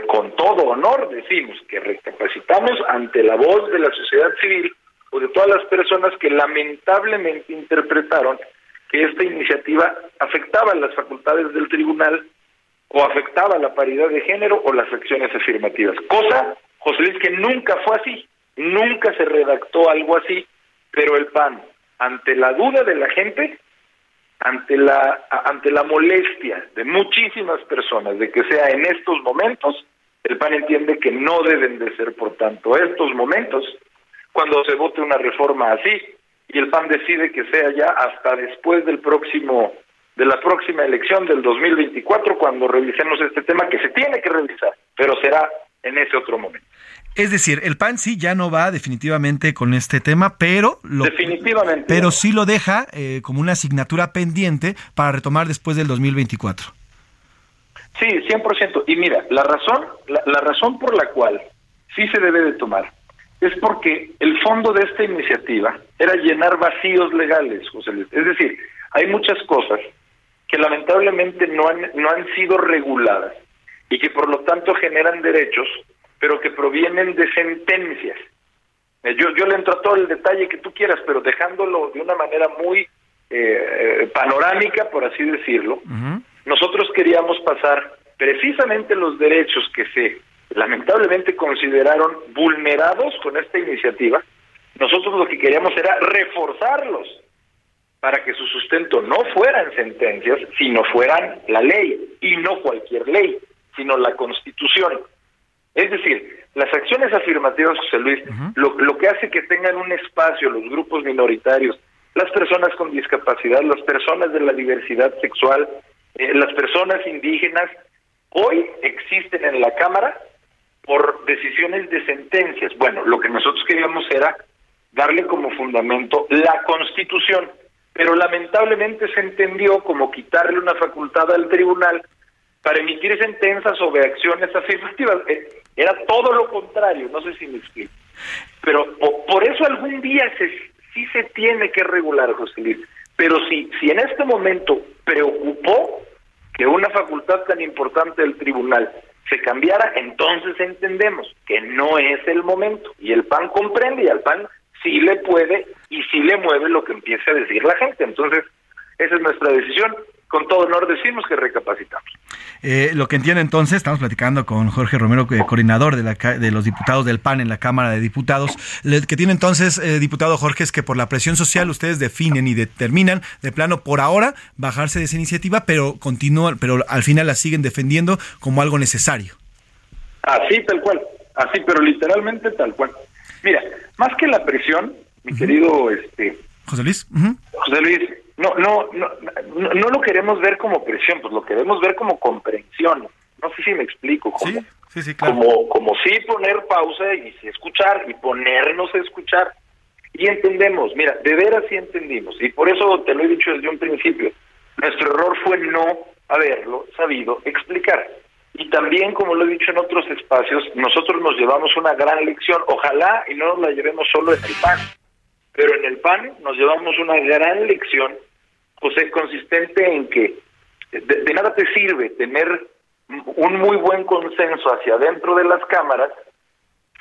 Speaker 21: con todo honor decimos que recapacitamos ante la voz de la sociedad civil o de todas las personas que lamentablemente interpretaron que esta iniciativa afectaba las facultades del tribunal o afectaba la paridad de género o las acciones afirmativas. Cosa, José Luis, que nunca fue así, nunca se redactó algo así, pero el PAN, ante la duda de la gente, ante la ante la molestia de muchísimas personas de que sea en estos momentos, el PAN entiende que no deben de ser, por tanto, estos momentos cuando se vote una reforma así y el PAN decide que sea ya hasta después del próximo de la próxima elección del 2024 cuando revisemos este tema que se tiene que revisar, pero será en ese otro momento.
Speaker 8: Es decir, el PAN sí ya no va definitivamente con este tema, pero lo,
Speaker 21: definitivamente.
Speaker 8: pero sí lo deja eh, como una asignatura pendiente para retomar después del 2024.
Speaker 21: Sí, 100%. Y mira, la razón, la, razón por la cual sí se debe de tomar es porque el fondo de esta iniciativa era llenar vacíos legales, José Luis. Es decir, hay muchas cosas que lamentablemente no han, no han sido reguladas y que por lo tanto generan derechos, pero que provienen de sentencias. Eh, yo, yo le entro a todo el detalle que tú quieras, pero dejándolo de una manera muy eh, panorámica, por así decirlo, nosotros queríamos pasar precisamente los derechos que se lamentablemente consideraron vulnerados con esta iniciativa. Nosotros lo que queríamos era reforzarlos para que su sustento no fueran sentencias, sino fueran la ley, y no cualquier ley, sino la constitución. Es decir, las acciones afirmativas, José Luis, lo, lo que hace que tengan un espacio los grupos minoritarios, las personas con discapacidad, las personas de la diversidad sexual, eh, las personas indígenas, hoy existen en la Cámara por decisiones de sentencias. Bueno, lo que nosotros queríamos era darle como fundamento la Constitución, pero lamentablemente se entendió como quitarle una facultad al tribunal para emitir sentencias sobre acciones afirmativas. Eh, era todo lo contrario, no sé si me explico. Pero por eso algún día se sí se tiene que regular, José Luis. Pero si, si en este momento preocupó que una facultad tan importante del tribunal se cambiara, entonces entendemos que no es el momento. Y el PAN comprende y al PAN sí le puede y sí le mueve lo que empiece a decir la gente. Entonces, esa es nuestra decisión con todo honor decimos que recapacitamos.
Speaker 8: Eh, lo que entiendo entonces, estamos platicando con Jorge Romero, eh, coordinador de, la, de los diputados del PAN en la Cámara de Diputados. Lo que tiene entonces, eh, diputado Jorge, es que por la presión social ustedes definen y determinan de plano por ahora bajarse de esa iniciativa, pero continúan, pero al final la siguen defendiendo como algo necesario.
Speaker 21: Así, tal cual. Así, pero literalmente tal cual. Mira, más que la presión, mi querido este
Speaker 8: José Luis.
Speaker 21: José Luis, no, no, no, no, lo queremos ver como presión, pues lo queremos ver como comprensión. No sé si me explico. Como,
Speaker 8: sí, sí, sí, claro.
Speaker 21: Como, como sí poner pausa y escuchar y ponernos a escuchar. Y entendemos, mira, de veras sí entendimos. Y por eso te lo he dicho desde un principio. Nuestro error fue no haberlo sabido explicar. Y también, como lo he dicho en otros espacios, nosotros nos llevamos una gran lección. Ojalá y no nos la llevemos solo en el PAN pero en el PAN nos llevamos una gran lección, José, consistente en que de, nada te sirve tener un muy buen consenso hacia adentro de las cámaras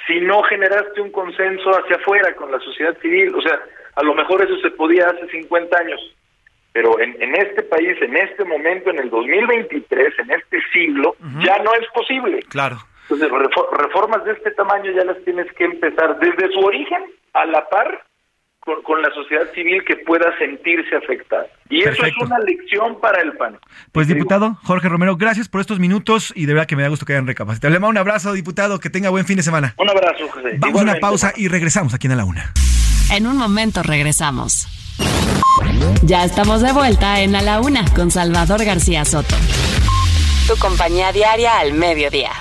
Speaker 21: si no generaste un consenso hacia afuera con la sociedad civil. O sea, a lo mejor eso se podía hace 50 años, pero en, en este país, en este momento, en el 2023, en este siglo, ya no es posible.
Speaker 8: Claro.
Speaker 21: Entonces, reformas de este tamaño ya las tienes que empezar desde su origen, a la par con, la sociedad civil que pueda sentirse afectada. Y eso es una lección para el PAN.
Speaker 8: Pues diputado Jorge Romero, gracias por estos minutos y de verdad que me da gusto que hayan recapacitado. Le mando un abrazo, diputado, que tenga buen fin de semana.
Speaker 21: Un abrazo, José.
Speaker 8: Vamos a una pausa y regresamos aquí en la una.
Speaker 9: En un momento regresamos. Ya estamos de vuelta en A la Una con Salvador García Soto. Tu compañía diaria al mediodía.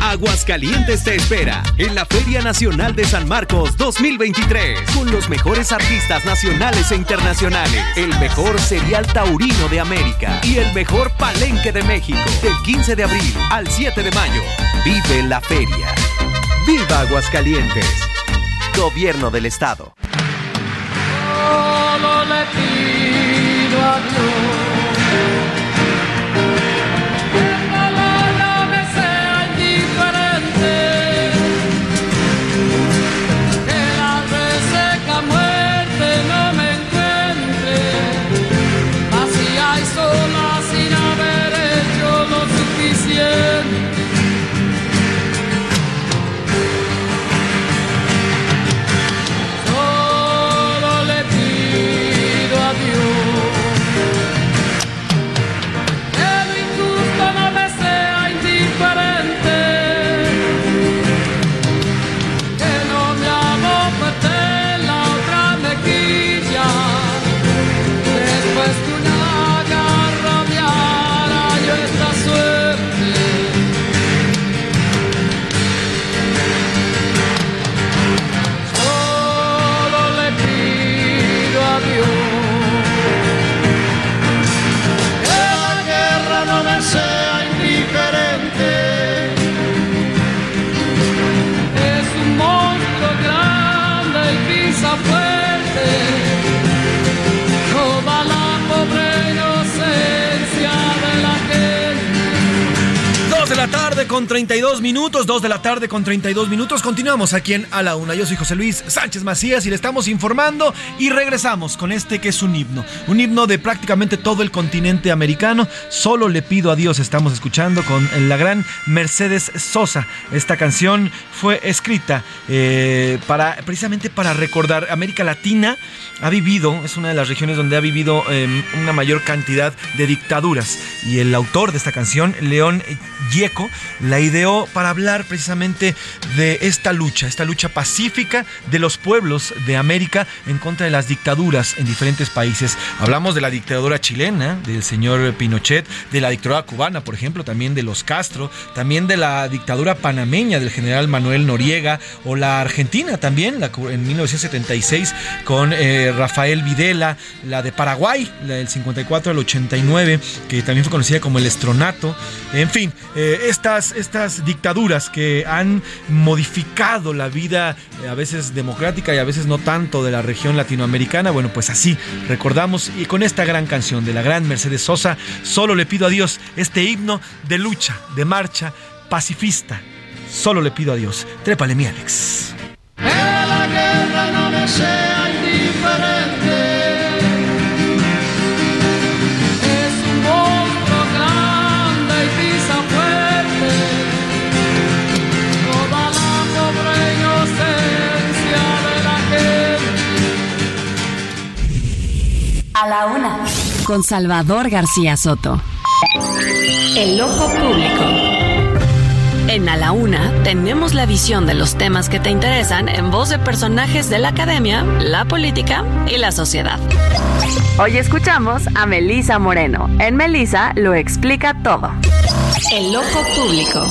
Speaker 22: Aguascalientes te espera en la Feria Nacional de San Marcos 2023 con los mejores artistas nacionales e internacionales, el mejor serial taurino de América y el mejor palenque de México del 15 de abril al 7 de mayo. Vive la feria. Viva Aguascalientes. Gobierno del Estado.
Speaker 8: Con 32 minutos, 2 de la tarde con 32 minutos. Continuamos aquí en A la Una. Yo soy José Luis Sánchez Macías y le estamos informando y regresamos con este que es un himno. Un himno de prácticamente todo el continente americano. Solo le pido a Dios, estamos escuchando con la gran Mercedes Sosa. Esta canción fue escrita eh, para, precisamente para recordar América Latina ha vivido, es una de las regiones donde ha vivido em, una mayor cantidad de dictaduras. Y el autor de esta canción, León Gieco, la ideó para hablar precisamente de esta lucha, esta lucha pacífica de los pueblos de América en contra de las dictaduras en diferentes países. Hablamos de la dictadura chilena, del señor Pinochet, de la dictadura cubana, por ejemplo, también de los Castro, también de la dictadura panameña del general Manuel Noriega, o la argentina también, la, en 1976 con... Eh, Rafael Videla, la de Paraguay, la del 54 al 89, que también fue conocida como el estronato. En fin, eh, estas, estas dictaduras que han modificado la vida eh, a veces democrática y a veces no tanto de la región latinoamericana, bueno, pues así recordamos y con esta gran canción de la gran Mercedes Sosa, solo le pido a Dios este himno de lucha, de marcha pacifista. Solo le pido a Dios. Trépale mi Alex.
Speaker 9: Con Salvador García Soto. El ojo público. En A la Una tenemos la visión de los temas que te interesan en voz de personajes de la academia, la política y la sociedad. Hoy escuchamos a Melisa Moreno. En Melisa lo explica todo. El ojo público.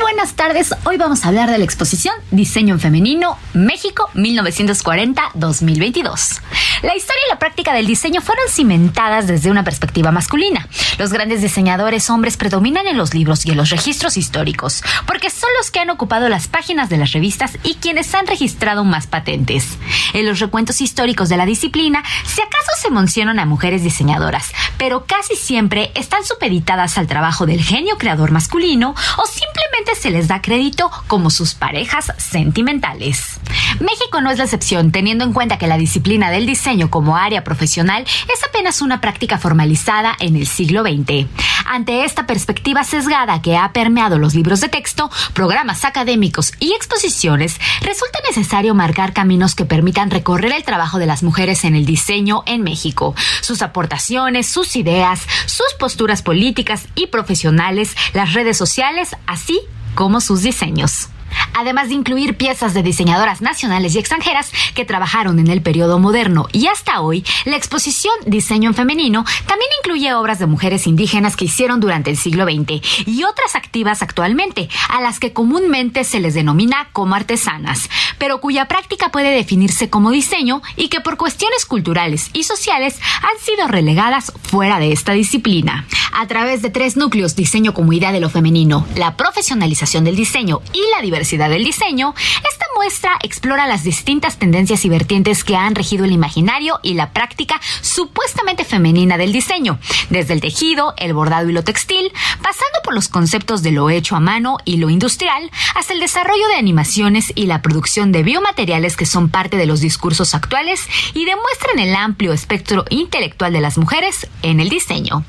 Speaker 23: Buenas tardes, hoy vamos a hablar de la exposición Diseño en Femenino, México 1940-2022. La historia y la práctica del diseño fueron cimentadas desde una perspectiva masculina. Los grandes diseñadores hombres predominan en los libros y en los registros históricos, porque son los que han ocupado las páginas de las revistas y quienes han registrado más patentes. En los recuentos históricos de la disciplina, si acaso se mencionan a mujeres diseñadoras, pero casi siempre están supeditadas al trabajo del genio creador masculino o simplemente se les da crédito como sus parejas sentimentales. México no es la excepción, teniendo en cuenta que la disciplina del diseño como área profesional es apenas una práctica formalizada en el siglo XX. Ante esta perspectiva sesgada que ha permeado los libros de texto, programas académicos y exposiciones, resulta necesario marcar caminos que permitan recorrer el trabajo de las mujeres en el diseño en México, sus aportaciones, sus ideas, sus posturas políticas y profesionales, las redes sociales, así como sus diseños además de incluir piezas de diseñadoras nacionales y extranjeras que trabajaron en el periodo moderno y hasta hoy, la exposición Diseño en Femenino también incluye obras de mujeres indígenas que hicieron durante el siglo XX y otras activas actualmente, a las que comúnmente se les denomina como artesanas, pero cuya práctica puede definirse como diseño y que por cuestiones culturales y sociales han sido relegadas fuera de esta disciplina. A través de tres núcleos, diseño como idea de lo femenino, la profesionalización del diseño y la diversidad del diseño, esta muestra explora las distintas tendencias y vertientes que han regido el imaginario y la práctica supuestamente femenina del diseño, desde el tejido, el bordado y lo textil, pasando por los conceptos de lo hecho a mano y lo industrial, hasta el desarrollo de animaciones y la producción de biomateriales que son parte de los discursos actuales y demuestran el amplio espectro intelectual de las mujeres en el diseño.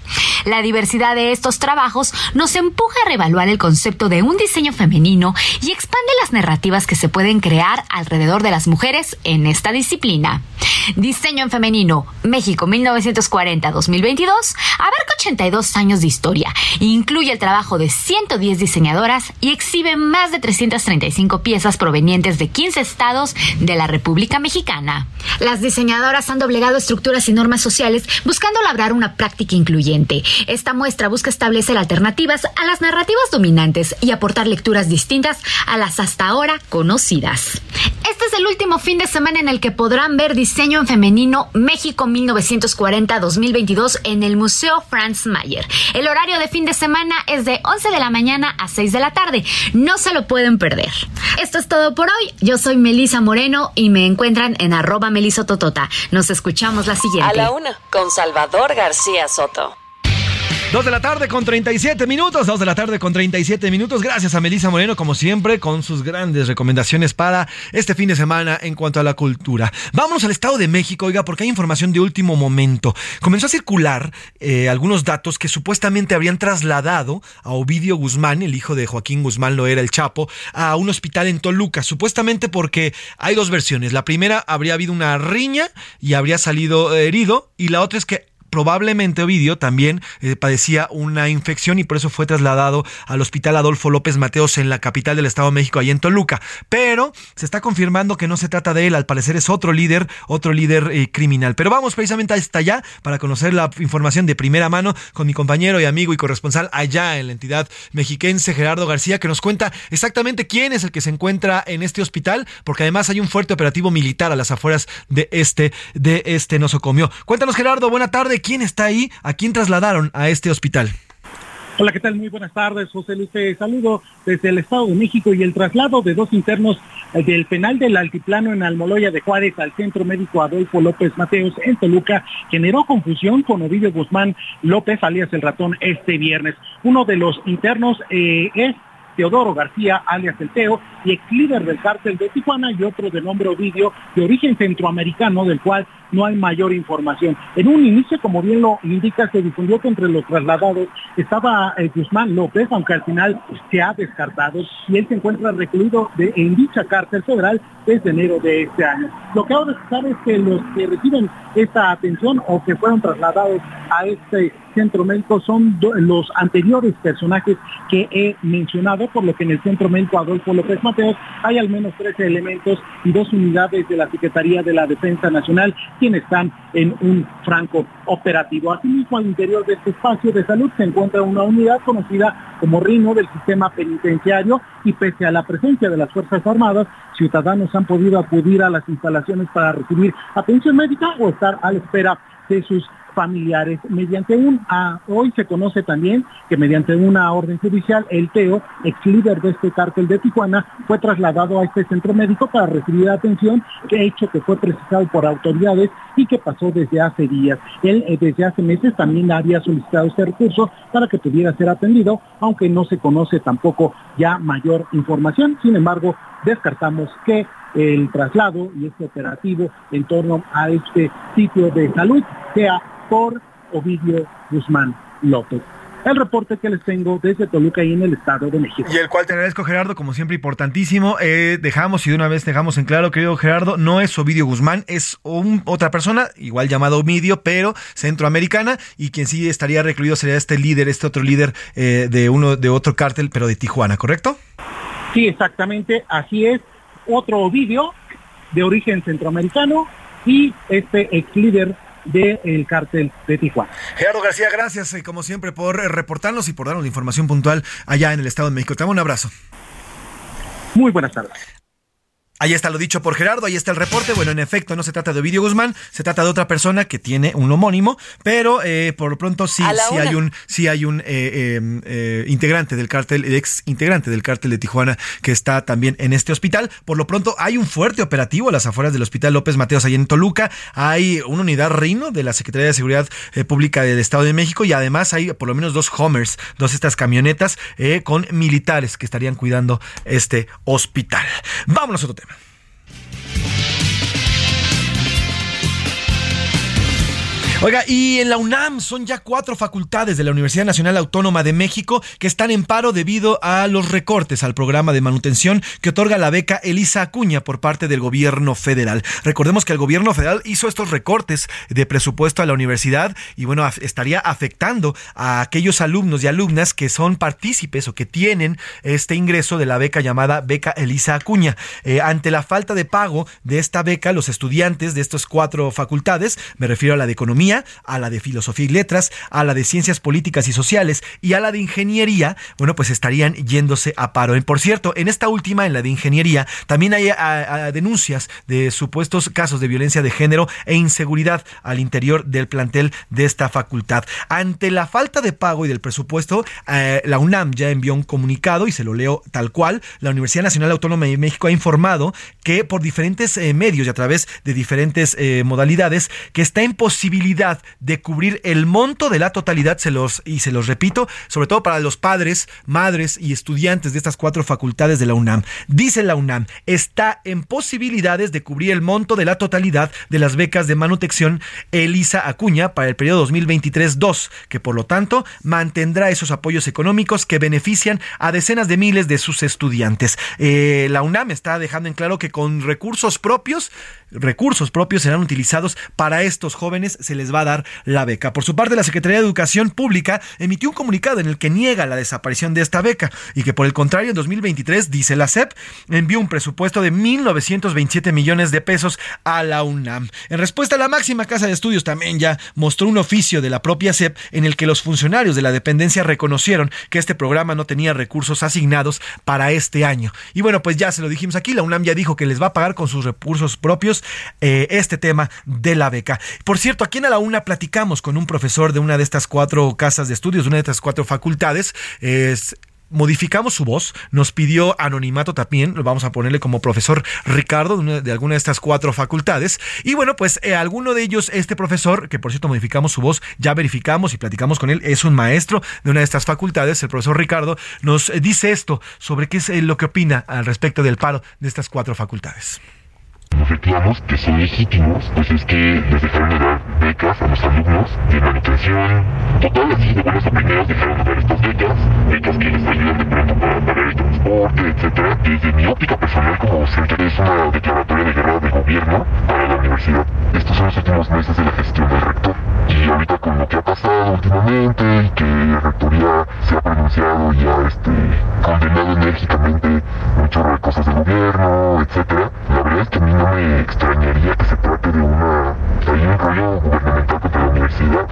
Speaker 23: La diversidad de estos trabajos nos empuja a reevaluar el concepto de un diseño femenino y expande las narrativas que se pueden crear alrededor de las mujeres en esta disciplina. Diseño en femenino, México 1940-2022, abarca 82 años de historia, incluye el trabajo de 110 diseñadoras y exhibe más de 335 piezas provenientes de 15 estados de la República Mexicana. Las diseñadoras han doblegado estructuras y normas sociales buscando labrar una práctica incluyente. Esta muestra busca establecer alternativas a las narrativas dominantes y aportar lecturas distintas a las hasta ahora conocidas. Este es el último fin de semana en el que podrán ver diseño en femenino México 1940-2022 en el Museo Franz Mayer. El horario de fin de semana es de 11 de la mañana a 6 de la tarde. No se lo pueden perder. Esto es todo por hoy. Yo soy Melisa Moreno y me encuentran en arroba melisototota. Nos escuchamos la siguiente.
Speaker 9: A la una, con Salvador García Soto.
Speaker 8: Dos de la tarde con 37 minutos, dos de la tarde con 37 minutos. Gracias a Melisa Moreno, como siempre, con sus grandes recomendaciones para este fin de semana en cuanto a la cultura. Vámonos al Estado de México, oiga, porque hay información de último momento. Comenzó a circular eh, algunos datos que supuestamente habrían trasladado a Ovidio Guzmán, el hijo de Joaquín Guzmán lo era el Chapo, a un hospital en Toluca, supuestamente porque hay dos versiones. La primera habría habido una riña y habría salido herido, y la otra es que probablemente Ovidio también eh, padecía una infección y por eso fue trasladado al hospital Adolfo López Mateos en la capital del Estado de México, ahí en Toluca. Pero se está confirmando que no se trata de él, al parecer es otro líder, otro líder eh, criminal. Pero vamos precisamente hasta allá para conocer la información de primera mano con mi compañero y amigo y corresponsal allá en la entidad mexiquense, Gerardo García, que nos cuenta exactamente quién es el que se encuentra en este hospital, porque además hay un fuerte operativo militar a las afueras de este, de este nosocomio. Cuéntanos, Gerardo, buena tarde quién está ahí, a quién trasladaron a este hospital.
Speaker 24: Hola, ¿qué tal? Muy buenas tardes, José Luis. saludo desde el Estado de México y el traslado de dos internos eh, del penal del Altiplano en Almoloya de Juárez al Centro Médico Adolfo López Mateos en Toluca generó confusión con Ovidio Guzmán López, alias el ratón, este viernes. Uno de los internos eh, es Teodoro García, alias El Teo, y ex líder del cártel de Tijuana, y otro de nombre Ovidio, de origen centroamericano, del cual no hay mayor información. En un inicio, como bien lo indica, se difundió que entre los trasladados estaba eh, Guzmán López, aunque al final se ha descartado y él se encuentra recluido en dicha cárcel federal desde enero de este año. Lo que ahora se sabe es que los que reciben esta atención o que fueron trasladados a este centro médico son los anteriores personajes que he mencionado, por lo que en el centro médico Adolfo López Mateos hay al menos 13 elementos y dos unidades de la Secretaría de la Defensa Nacional quienes están en un franco operativo. Asimismo, al interior de este espacio de salud se encuentra una unidad conocida como RINO del sistema penitenciario y pese a la presencia de las Fuerzas Armadas, ciudadanos han podido acudir a las instalaciones para recibir atención médica o estar a la espera de sus familiares. Mediante un, ah, hoy se conoce también que mediante una orden judicial, el Teo, ex líder de este cártel de Tijuana, fue trasladado a este centro médico para recibir atención, que hecho que fue precisado por autoridades y que pasó desde hace días. Él eh, desde hace meses también había solicitado este recurso para que pudiera ser atendido, aunque no se conoce tampoco ya mayor información. Sin embargo, descartamos que el traslado y este operativo en torno a este sitio de salud sea por Ovidio Guzmán López. El reporte que les tengo desde Toluca y en el Estado de México.
Speaker 8: Y el cual te agradezco, Gerardo, como siempre, importantísimo. Eh, dejamos y de una vez dejamos en claro, querido Gerardo, no es Ovidio Guzmán, es otra persona, igual llamado Ovidio, pero centroamericana, y quien sí estaría recluido sería este líder, este otro líder eh, de uno de otro cártel, pero de Tijuana, ¿correcto?
Speaker 24: Sí, exactamente, así es. Otro Ovidio de origen centroamericano y este ex líder del cártel de Tijuana.
Speaker 8: Gerardo García, gracias eh, como siempre por eh, reportarnos y por darnos la información puntual allá en el Estado de México. Te damos un abrazo.
Speaker 24: Muy buenas tardes.
Speaker 8: Ahí está lo dicho por Gerardo, ahí está el reporte. Bueno, en efecto, no se trata de Ovidio Guzmán, se trata de otra persona que tiene un homónimo, pero eh, por lo pronto sí, sí hay un, sí hay un eh, em, eh, integrante del cártel, ex integrante del cártel de Tijuana que está también en este hospital. Por lo pronto hay un fuerte operativo a las afueras del hospital López Mateos, ahí en Toluca. Hay una unidad Rino de la Secretaría de Seguridad Pública del Estado de México y además hay por lo menos dos Homers, dos estas camionetas con militares que estarían cuidando este hospital. Vámonos a otro tema. Thank you. Oiga, y en la UNAM son ya cuatro facultades de la Universidad Nacional Autónoma de México que están en paro debido a los recortes al programa de manutención que otorga la beca Elisa Acuña por parte del gobierno federal. Recordemos que el gobierno federal hizo estos recortes de presupuesto a la universidad y bueno, estaría afectando a aquellos alumnos y alumnas que son partícipes o que tienen este ingreso de la beca llamada beca Elisa Acuña. Eh, ante la falta de pago de esta beca, los estudiantes de estas cuatro facultades, me refiero a la de economía, a la de Filosofía y Letras, a la de Ciencias Políticas y Sociales y a la de Ingeniería, bueno, pues estarían yéndose a paro. Por cierto, en esta última, en la de Ingeniería, también hay denuncias de supuestos casos de violencia de género e inseguridad al interior del plantel de esta facultad. Ante la falta de pago y del presupuesto, eh, la UNAM ya envió un comunicado y se lo leo tal cual. La Universidad Nacional Autónoma de México ha informado que por diferentes eh, medios y a través de diferentes eh, modalidades que está en posibilidad de cubrir el monto de la totalidad, se los, y se los repito, sobre todo para los padres, madres y estudiantes de estas cuatro facultades de la UNAM. Dice la UNAM, está en posibilidades de cubrir el monto de la totalidad de las becas de manutención Elisa Acuña para el periodo 2023-2, que por lo tanto mantendrá esos apoyos económicos que benefician a decenas de miles de sus estudiantes. Eh, la UNAM está dejando en claro que con recursos propios recursos propios serán utilizados para estos jóvenes, se les va a dar la beca. Por su parte, la Secretaría de Educación Pública emitió un comunicado en el que niega la desaparición de esta beca y que por el contrario en 2023, dice la SEP, envió un presupuesto de 1.927 millones de pesos a la UNAM. En respuesta, la máxima casa de estudios también ya mostró un oficio de la propia SEP en el que los funcionarios de la dependencia reconocieron que este programa no tenía recursos asignados para este año. Y bueno, pues ya se lo dijimos aquí, la UNAM ya dijo que les va a pagar con sus recursos propios eh, este tema de la beca. Por cierto, aquí en la UNA platicamos con un profesor de una de estas cuatro casas de estudios, de una de estas cuatro facultades. Es, modificamos su voz, nos pidió anonimato también, lo vamos a ponerle como profesor Ricardo de, alguna de estas cuatro facultades. Y bueno, pues eh, alguno de ellos, este profesor, que por cierto modificamos su voz, ya verificamos y platicamos con él, es un maestro de una de estas facultades, el profesor Ricardo, nos dice esto sobre qué es eh, lo que opina al respecto del paro de estas cuatro facultades
Speaker 25: los reclamos que son legítimos, pues es que les dejaron de dar becas a los alumnos de manutención total, así de buenas a primeras dejaron de dar estas becas, becas que les ayudan de pronto para pagar el transporte, etcétera. Desde mi óptica personal como docente es una declaratoria de guerra del gobierno para la universidad. Estos son los últimos meses de la gestión del rector. Y ahorita con lo que ha pasado últimamente y que la rectoría se ha pronunciado y ha este, condenado enérgicamente muchas cosas del gobierno, etcétera, la verdad es que a mí no me extrañaría que se trate de una, hay un rollo gubernamental contra la universidad.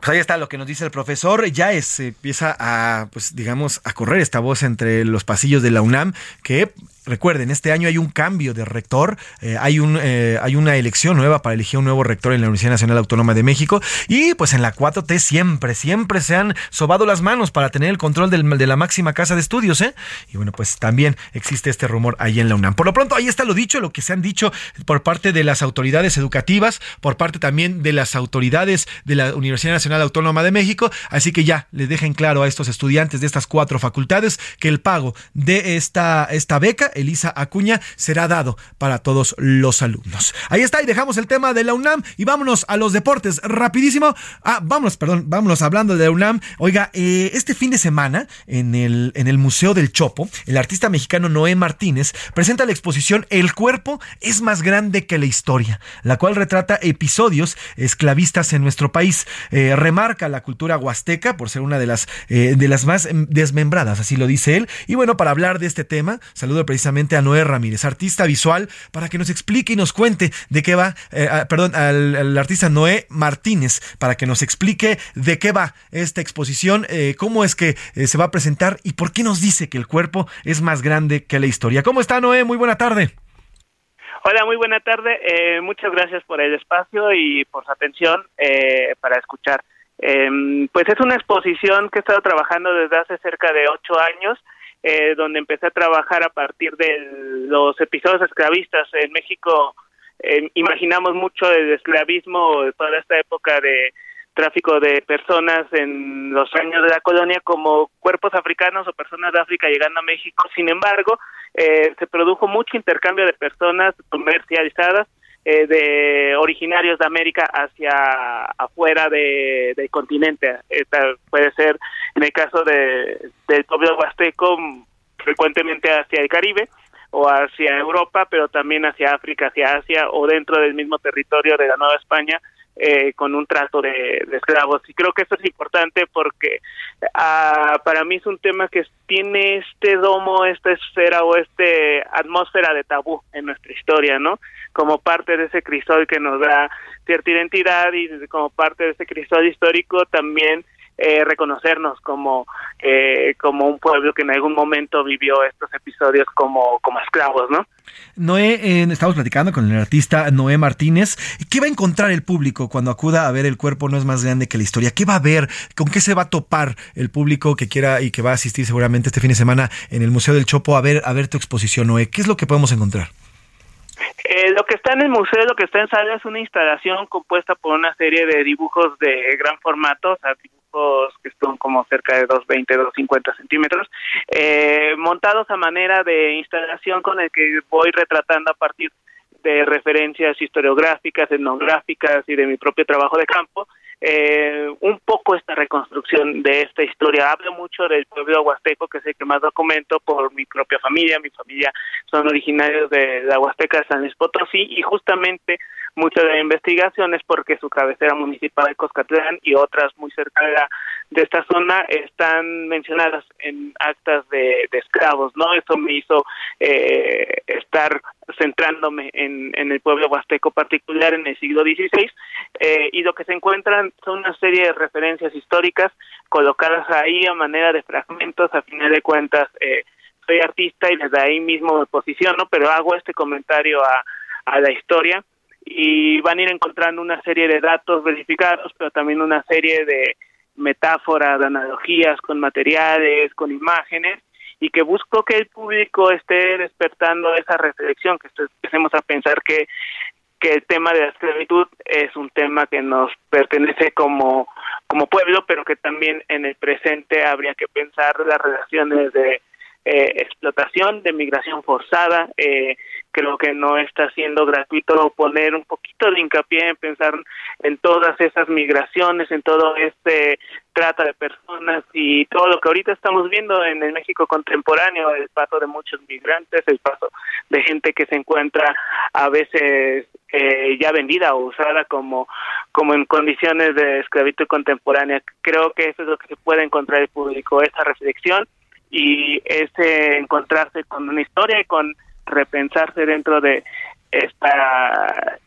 Speaker 8: Pues ahí está lo que nos dice el profesor. Ya es, empieza a, pues digamos, a correr esta voz entre los pasillos de la UNAM, que Recuerden, este año hay un cambio de rector, eh, hay, un, eh, hay una elección nueva para elegir un nuevo rector en la Universidad Nacional Autónoma de México y pues en la 4T siempre, siempre se han sobado las manos para tener el control de la máxima casa de estudios. ¿eh? Y bueno, pues también existe este rumor ahí en la UNAM. Por lo pronto, ahí está lo dicho, lo que se han dicho por parte de las autoridades educativas, por parte también de las autoridades de la Universidad Nacional Autónoma de México. Así que ya les dejen claro a estos estudiantes de estas cuatro facultades que el pago de esta, esta beca Elisa Acuña será dado para todos los alumnos. Ahí está, y dejamos el tema de la UNAM y vámonos a los deportes. Rapidísimo. Ah, vámonos, perdón, vámonos hablando de la UNAM. Oiga, eh, este fin de semana en el, en el Museo del Chopo, el artista mexicano Noé Martínez presenta la exposición El cuerpo es más grande que la historia, la cual retrata episodios esclavistas en nuestro país. Eh, remarca la cultura huasteca por ser una de las, eh, de las más desmembradas, así lo dice él. Y bueno, para hablar de este tema, saludo precisamente a Noé Ramírez, artista visual, para que nos explique y nos cuente de qué va, eh, perdón, al, artista Noé Martínez, para que nos explique de qué va esta exposición, eh, cómo es que eh, se va a presentar y por qué nos dice que el cuerpo es más grande que la historia. ¿Cómo está Noé? Muy buena tarde.
Speaker 26: Hola, muy buena tarde. muchas gracias por el espacio y por su atención para escuchar. Em, pues es una exposición que he estado trabajando desde hace cerca de ocho años eh, donde empecé a trabajar a partir de los episodios esclavistas en México. Eh, imaginamos mucho el esclavismo, toda esta época de tráfico de personas en los años de la colonia como cuerpos africanos o personas de África llegando a México. Sin embargo, eh, se produjo mucho intercambio de personas comercializadas eh, de originarios de América hacia afuera de, del continente. Puede ser, en el caso de, del pueblo huasteco, frecuentemente hacia el Caribe o hacia Europa, pero también hacia África, hacia Asia o dentro del mismo territorio de la Nueva España, eh, con un trato de, esclavos. Y creo que eso es importante porque ah, para mí es un tema que tiene este domo, esta esfera o esta atmósfera de tabú en nuestra historia, ¿no? como parte de ese crisol que nos da cierta identidad y como parte de ese crisol histórico también eh, reconocernos como eh, como un pueblo que en algún momento vivió estos episodios como como esclavos, ¿no?
Speaker 8: Noé, eh, estamos platicando con el artista Noé Martínez. ¿Qué va a encontrar el público cuando acuda a ver El cuerpo no es más grande que la historia? ¿Qué va a ver? ¿Con qué se va a topar el público que quiera y que va a asistir seguramente este fin de semana en el Museo del Chopo a ver a ver tu exposición, Noé? ¿Qué es lo que podemos encontrar?
Speaker 26: Eh, lo que está en el museo, lo que está en sala es una instalación compuesta por una serie de dibujos de gran formato, o sea, dibujos que son como cerca de 2,20, 2,50 centímetros, eh, montados a manera de instalación con el que voy retratando a partir de referencias historiográficas, etnográficas y de mi propio trabajo de campo, eh, un poco esta reconstrucción de esta historia. Hablo mucho del pueblo huasteco, que es el que más documento por mi propia familia. Mi familia son originarios de la Huasteca de San Luis Potosí y justamente mucha de la investigación es porque su cabecera municipal de Coscatlán y otras muy cerca de, esta zona están mencionadas en actas de, esclavos, ¿no? Eso me hizo eh, estar centrándome en, el pueblo huasteco particular en el siglo XVI eh, y lo que se encuentran son una serie de referencias históricas colocadas ahí a manera de fragmentos, a final de cuentas eh, soy artista y desde ahí mismo me posiciono, pero hago este comentario a la historia y van a ir encontrando una serie de datos verificados, pero también una serie de metáforas, de analogías con materiales, con imágenes, y que busco que el público esté despertando esa reflexión, que empecemos a pensar que, que el tema de la esclavitud es un tema que nos pertenece como, como pueblo, pero que también en el presente habría que pensar las relaciones de eh, explotación, de migración forzada. Eh, creo que no está siendo gratuito poner un poquito de hincapié en pensar en todas esas migraciones, en todo este trata de personas y todo lo que ahorita estamos viendo en el México contemporáneo, el paso de muchos migrantes, el paso de gente que se encuentra a veces eh, ya vendida o usada como, como en condiciones de esclavitud contemporánea. Creo que eso es lo que se puede encontrar el público, esa reflexión y ese encontrarse con una historia y con repensarse dentro de esta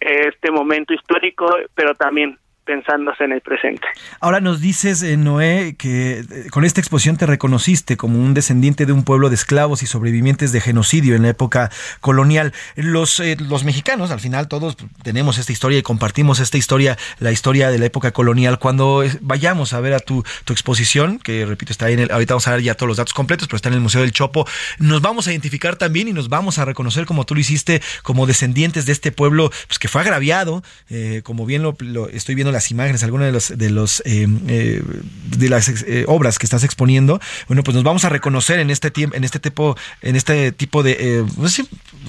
Speaker 26: este momento histórico, pero también pensándose en el presente.
Speaker 8: Ahora nos dices, eh, Noé, que eh, con esta exposición te reconociste como un descendiente de un pueblo de esclavos y sobrevivientes de genocidio en la época colonial. Los, eh, los mexicanos, al final, todos tenemos esta historia y compartimos esta historia, la historia de la época colonial. Cuando vayamos a ver a tu, tu exposición, que repito, está ahí en el, ahorita vamos a ver ya todos los datos completos, pero está en el Museo del Chopo, nos vamos a identificar también y nos vamos a reconocer como tú lo hiciste, como descendientes de este pueblo pues, que fue agraviado, como bien lo estoy viendo las imágenes, algunas de los de los eh, eh, de las eh, obras que estás exponiendo, bueno, pues nos vamos a reconocer en este tiempo, en este tipo, en este tipo de, pues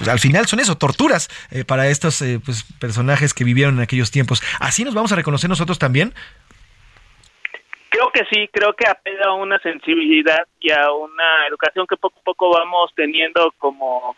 Speaker 8: al final son eso, torturas para estos pues, personajes que vivieron en aquellos tiempos. Así nos vamos a reconocer nosotros también.
Speaker 26: Creo que sí, creo que apela a una sensibilidad y a una educación que poco a poco vamos teniendo como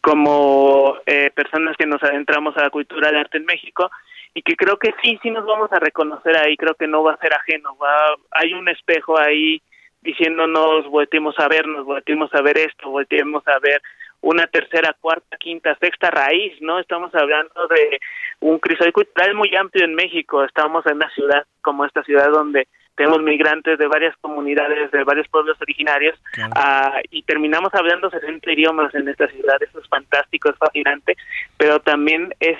Speaker 26: como personas que nos adentramos a la cultura del arte en México y que creo que sí, sí nos vamos a reconocer ahí, creo que no va a ser ajeno, va, hay un espejo ahí diciéndonos, volteemos a vernos, volteemos a ver esto, volteemos a ver una tercera, cuarta, quinta, sexta raíz, ¿no? Estamos hablando de un crisol cultural muy amplio en México, estamos en una ciudad como esta ciudad donde tenemos migrantes de varias comunidades, de varios pueblos originarios, ah, y terminamos hablando 60 idiomas en esta ciudad, eso es fantástico, es fascinante, pero también es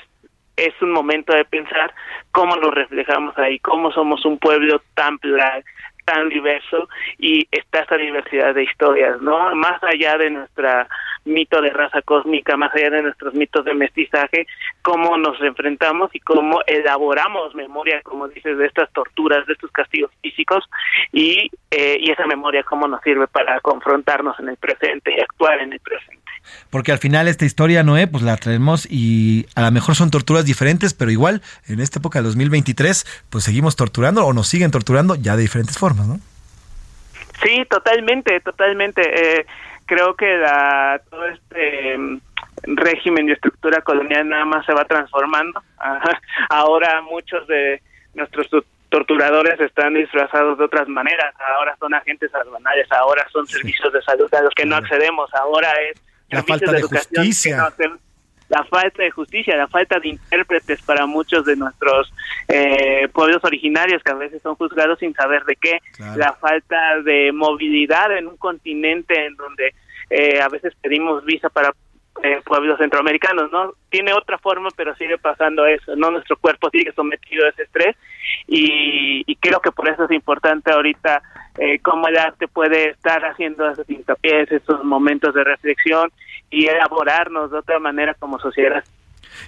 Speaker 26: es un momento de pensar cómo nos reflejamos ahí, cómo somos un pueblo tan plural, tan diverso y está esa diversidad de historias, ¿no? Más allá de nuestra mito de raza cósmica, más allá de nuestros mitos de mestizaje, cómo nos enfrentamos y cómo elaboramos memoria, como dices, de estas torturas, de estos castigos físicos y, eh, y esa memoria cómo nos sirve para confrontarnos en el presente y actuar en el presente.
Speaker 8: Porque al final esta historia, Noé, pues la traemos y a lo mejor son torturas diferentes, pero igual en esta época de 2023, pues seguimos torturando o nos siguen torturando ya de diferentes formas, ¿no?
Speaker 26: Sí, totalmente, totalmente. Eh, creo que la, todo este mm, régimen y estructura colonial nada más se va transformando. Ahora muchos de nuestros torturadores están disfrazados de otras maneras. Ahora son agentes aduanales, ahora son servicios de salud a los que no accedemos. Ahora es
Speaker 8: la falta de, justicia.
Speaker 26: la falta de justicia, la falta de intérpretes para muchos de nuestros eh, pueblos originarios que a veces son juzgados sin saber de qué, la falta de movilidad en un continente en donde eh, a veces pedimos visa para eh, pueblos centroamericanos, ¿no? Tiene otra forma, pero sigue pasando eso, ¿no? Nuestro cuerpo sigue sometido a ese estrés y, y creo que por eso es importante ahorita eh, cómo el arte puede estar haciendo esos hincapiés, esos momentos de reflexión y elaborarnos de otra manera como sociedad.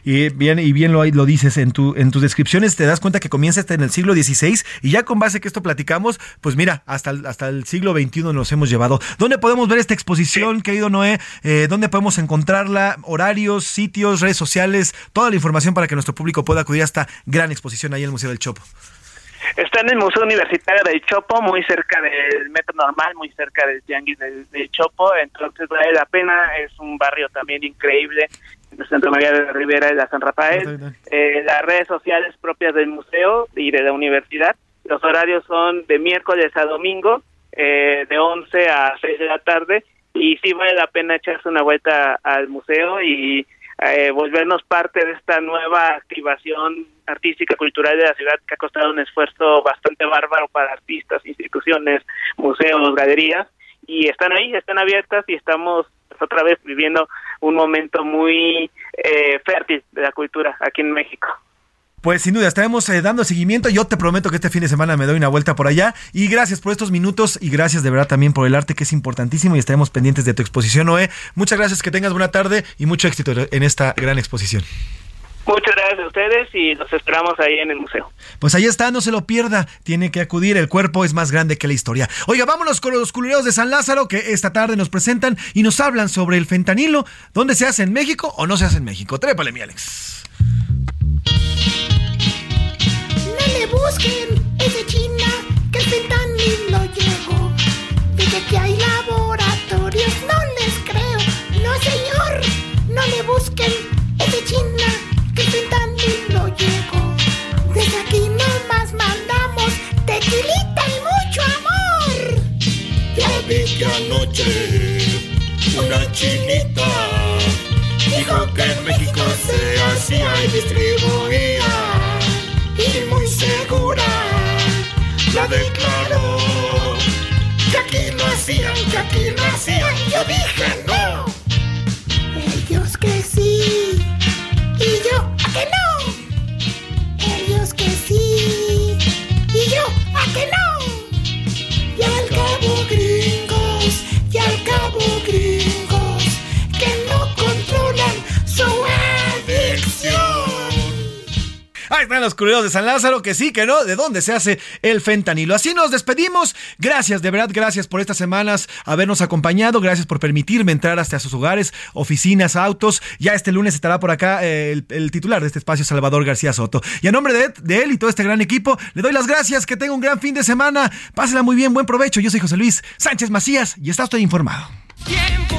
Speaker 8: Y bien, y bien lo, lo dices en, tu, en tus descripciones, te das cuenta que comienza hasta en el siglo XVI y ya con base que esto platicamos, pues mira, hasta el, hasta el siglo XXI nos hemos llevado. ¿Dónde podemos ver esta exposición, querido Noé? Eh, ¿Dónde podemos encontrarla? Horarios, sitios, redes sociales, toda la información para que nuestro público pueda acudir a esta gran exposición ahí en el Museo del Chopo.
Speaker 26: Está en el Museo Universitario del Chopo, muy cerca del Metro Normal, muy cerca del Tianguis del, Chopo, entonces vale la pena, es un barrio también increíble, en el Centro María de Rivera de la San Rafael, eh, las redes sociales propias del museo y de la universidad, los horarios son de miércoles a domingo, eh, de 11 a 6 de la tarde, y sí vale la pena echarse una vuelta al museo y eh, volvernos parte de esta nueva activación artística, cultural de la ciudad que ha costado un esfuerzo bastante bárbaro para artistas, instituciones, museos, galerías, y están ahí, están abiertas y estamos otra vez viviendo un momento muy eh, fértil de la cultura aquí en México.
Speaker 8: Pues sin duda, estaremos eh, dando seguimiento. Yo te prometo que este fin de semana me doy una vuelta por allá. Y gracias por estos minutos y gracias de verdad también por el arte que es importantísimo y estaremos pendientes de tu exposición, Noé. Muchas gracias, que tengas buena tarde y mucho éxito en esta gran exposición.
Speaker 26: Muchas gracias a ustedes y los esperamos ahí en el museo.
Speaker 8: Pues ahí está, no se lo pierda. Tiene que acudir, el cuerpo es más grande que la historia. Oiga, vámonos con los culeros de San Lázaro que esta tarde nos presentan y nos hablan sobre el fentanilo. ¿Dónde se hace en México o no se hace en México? Trépale, mi Alex.
Speaker 27: busquen, es de
Speaker 28: vi que anoche una chinita dijo que en México se hacía y distribuía y muy segura la declaró. Que aquí lo hacían, que aquí lo hacían, yo dije no.
Speaker 27: Ellos que sí, y yo a que no. Ellos que sí, y yo a que no.
Speaker 28: Cabo Gris.
Speaker 8: Ahí están los de San Lázaro, que sí, que no, de dónde se hace el fentanilo. Así nos despedimos. Gracias, de verdad, gracias por estas semanas habernos acompañado. Gracias por permitirme entrar hasta sus hogares, oficinas, autos. Ya este lunes estará por acá eh, el, titular de este espacio, Salvador García Soto. Y a nombre de, de, él y todo este gran equipo, le doy las gracias. Que tenga un gran fin de semana. Pásela muy bien, buen provecho. Yo soy José Luis Sánchez Macías y está usted informado.
Speaker 13: Tiempo,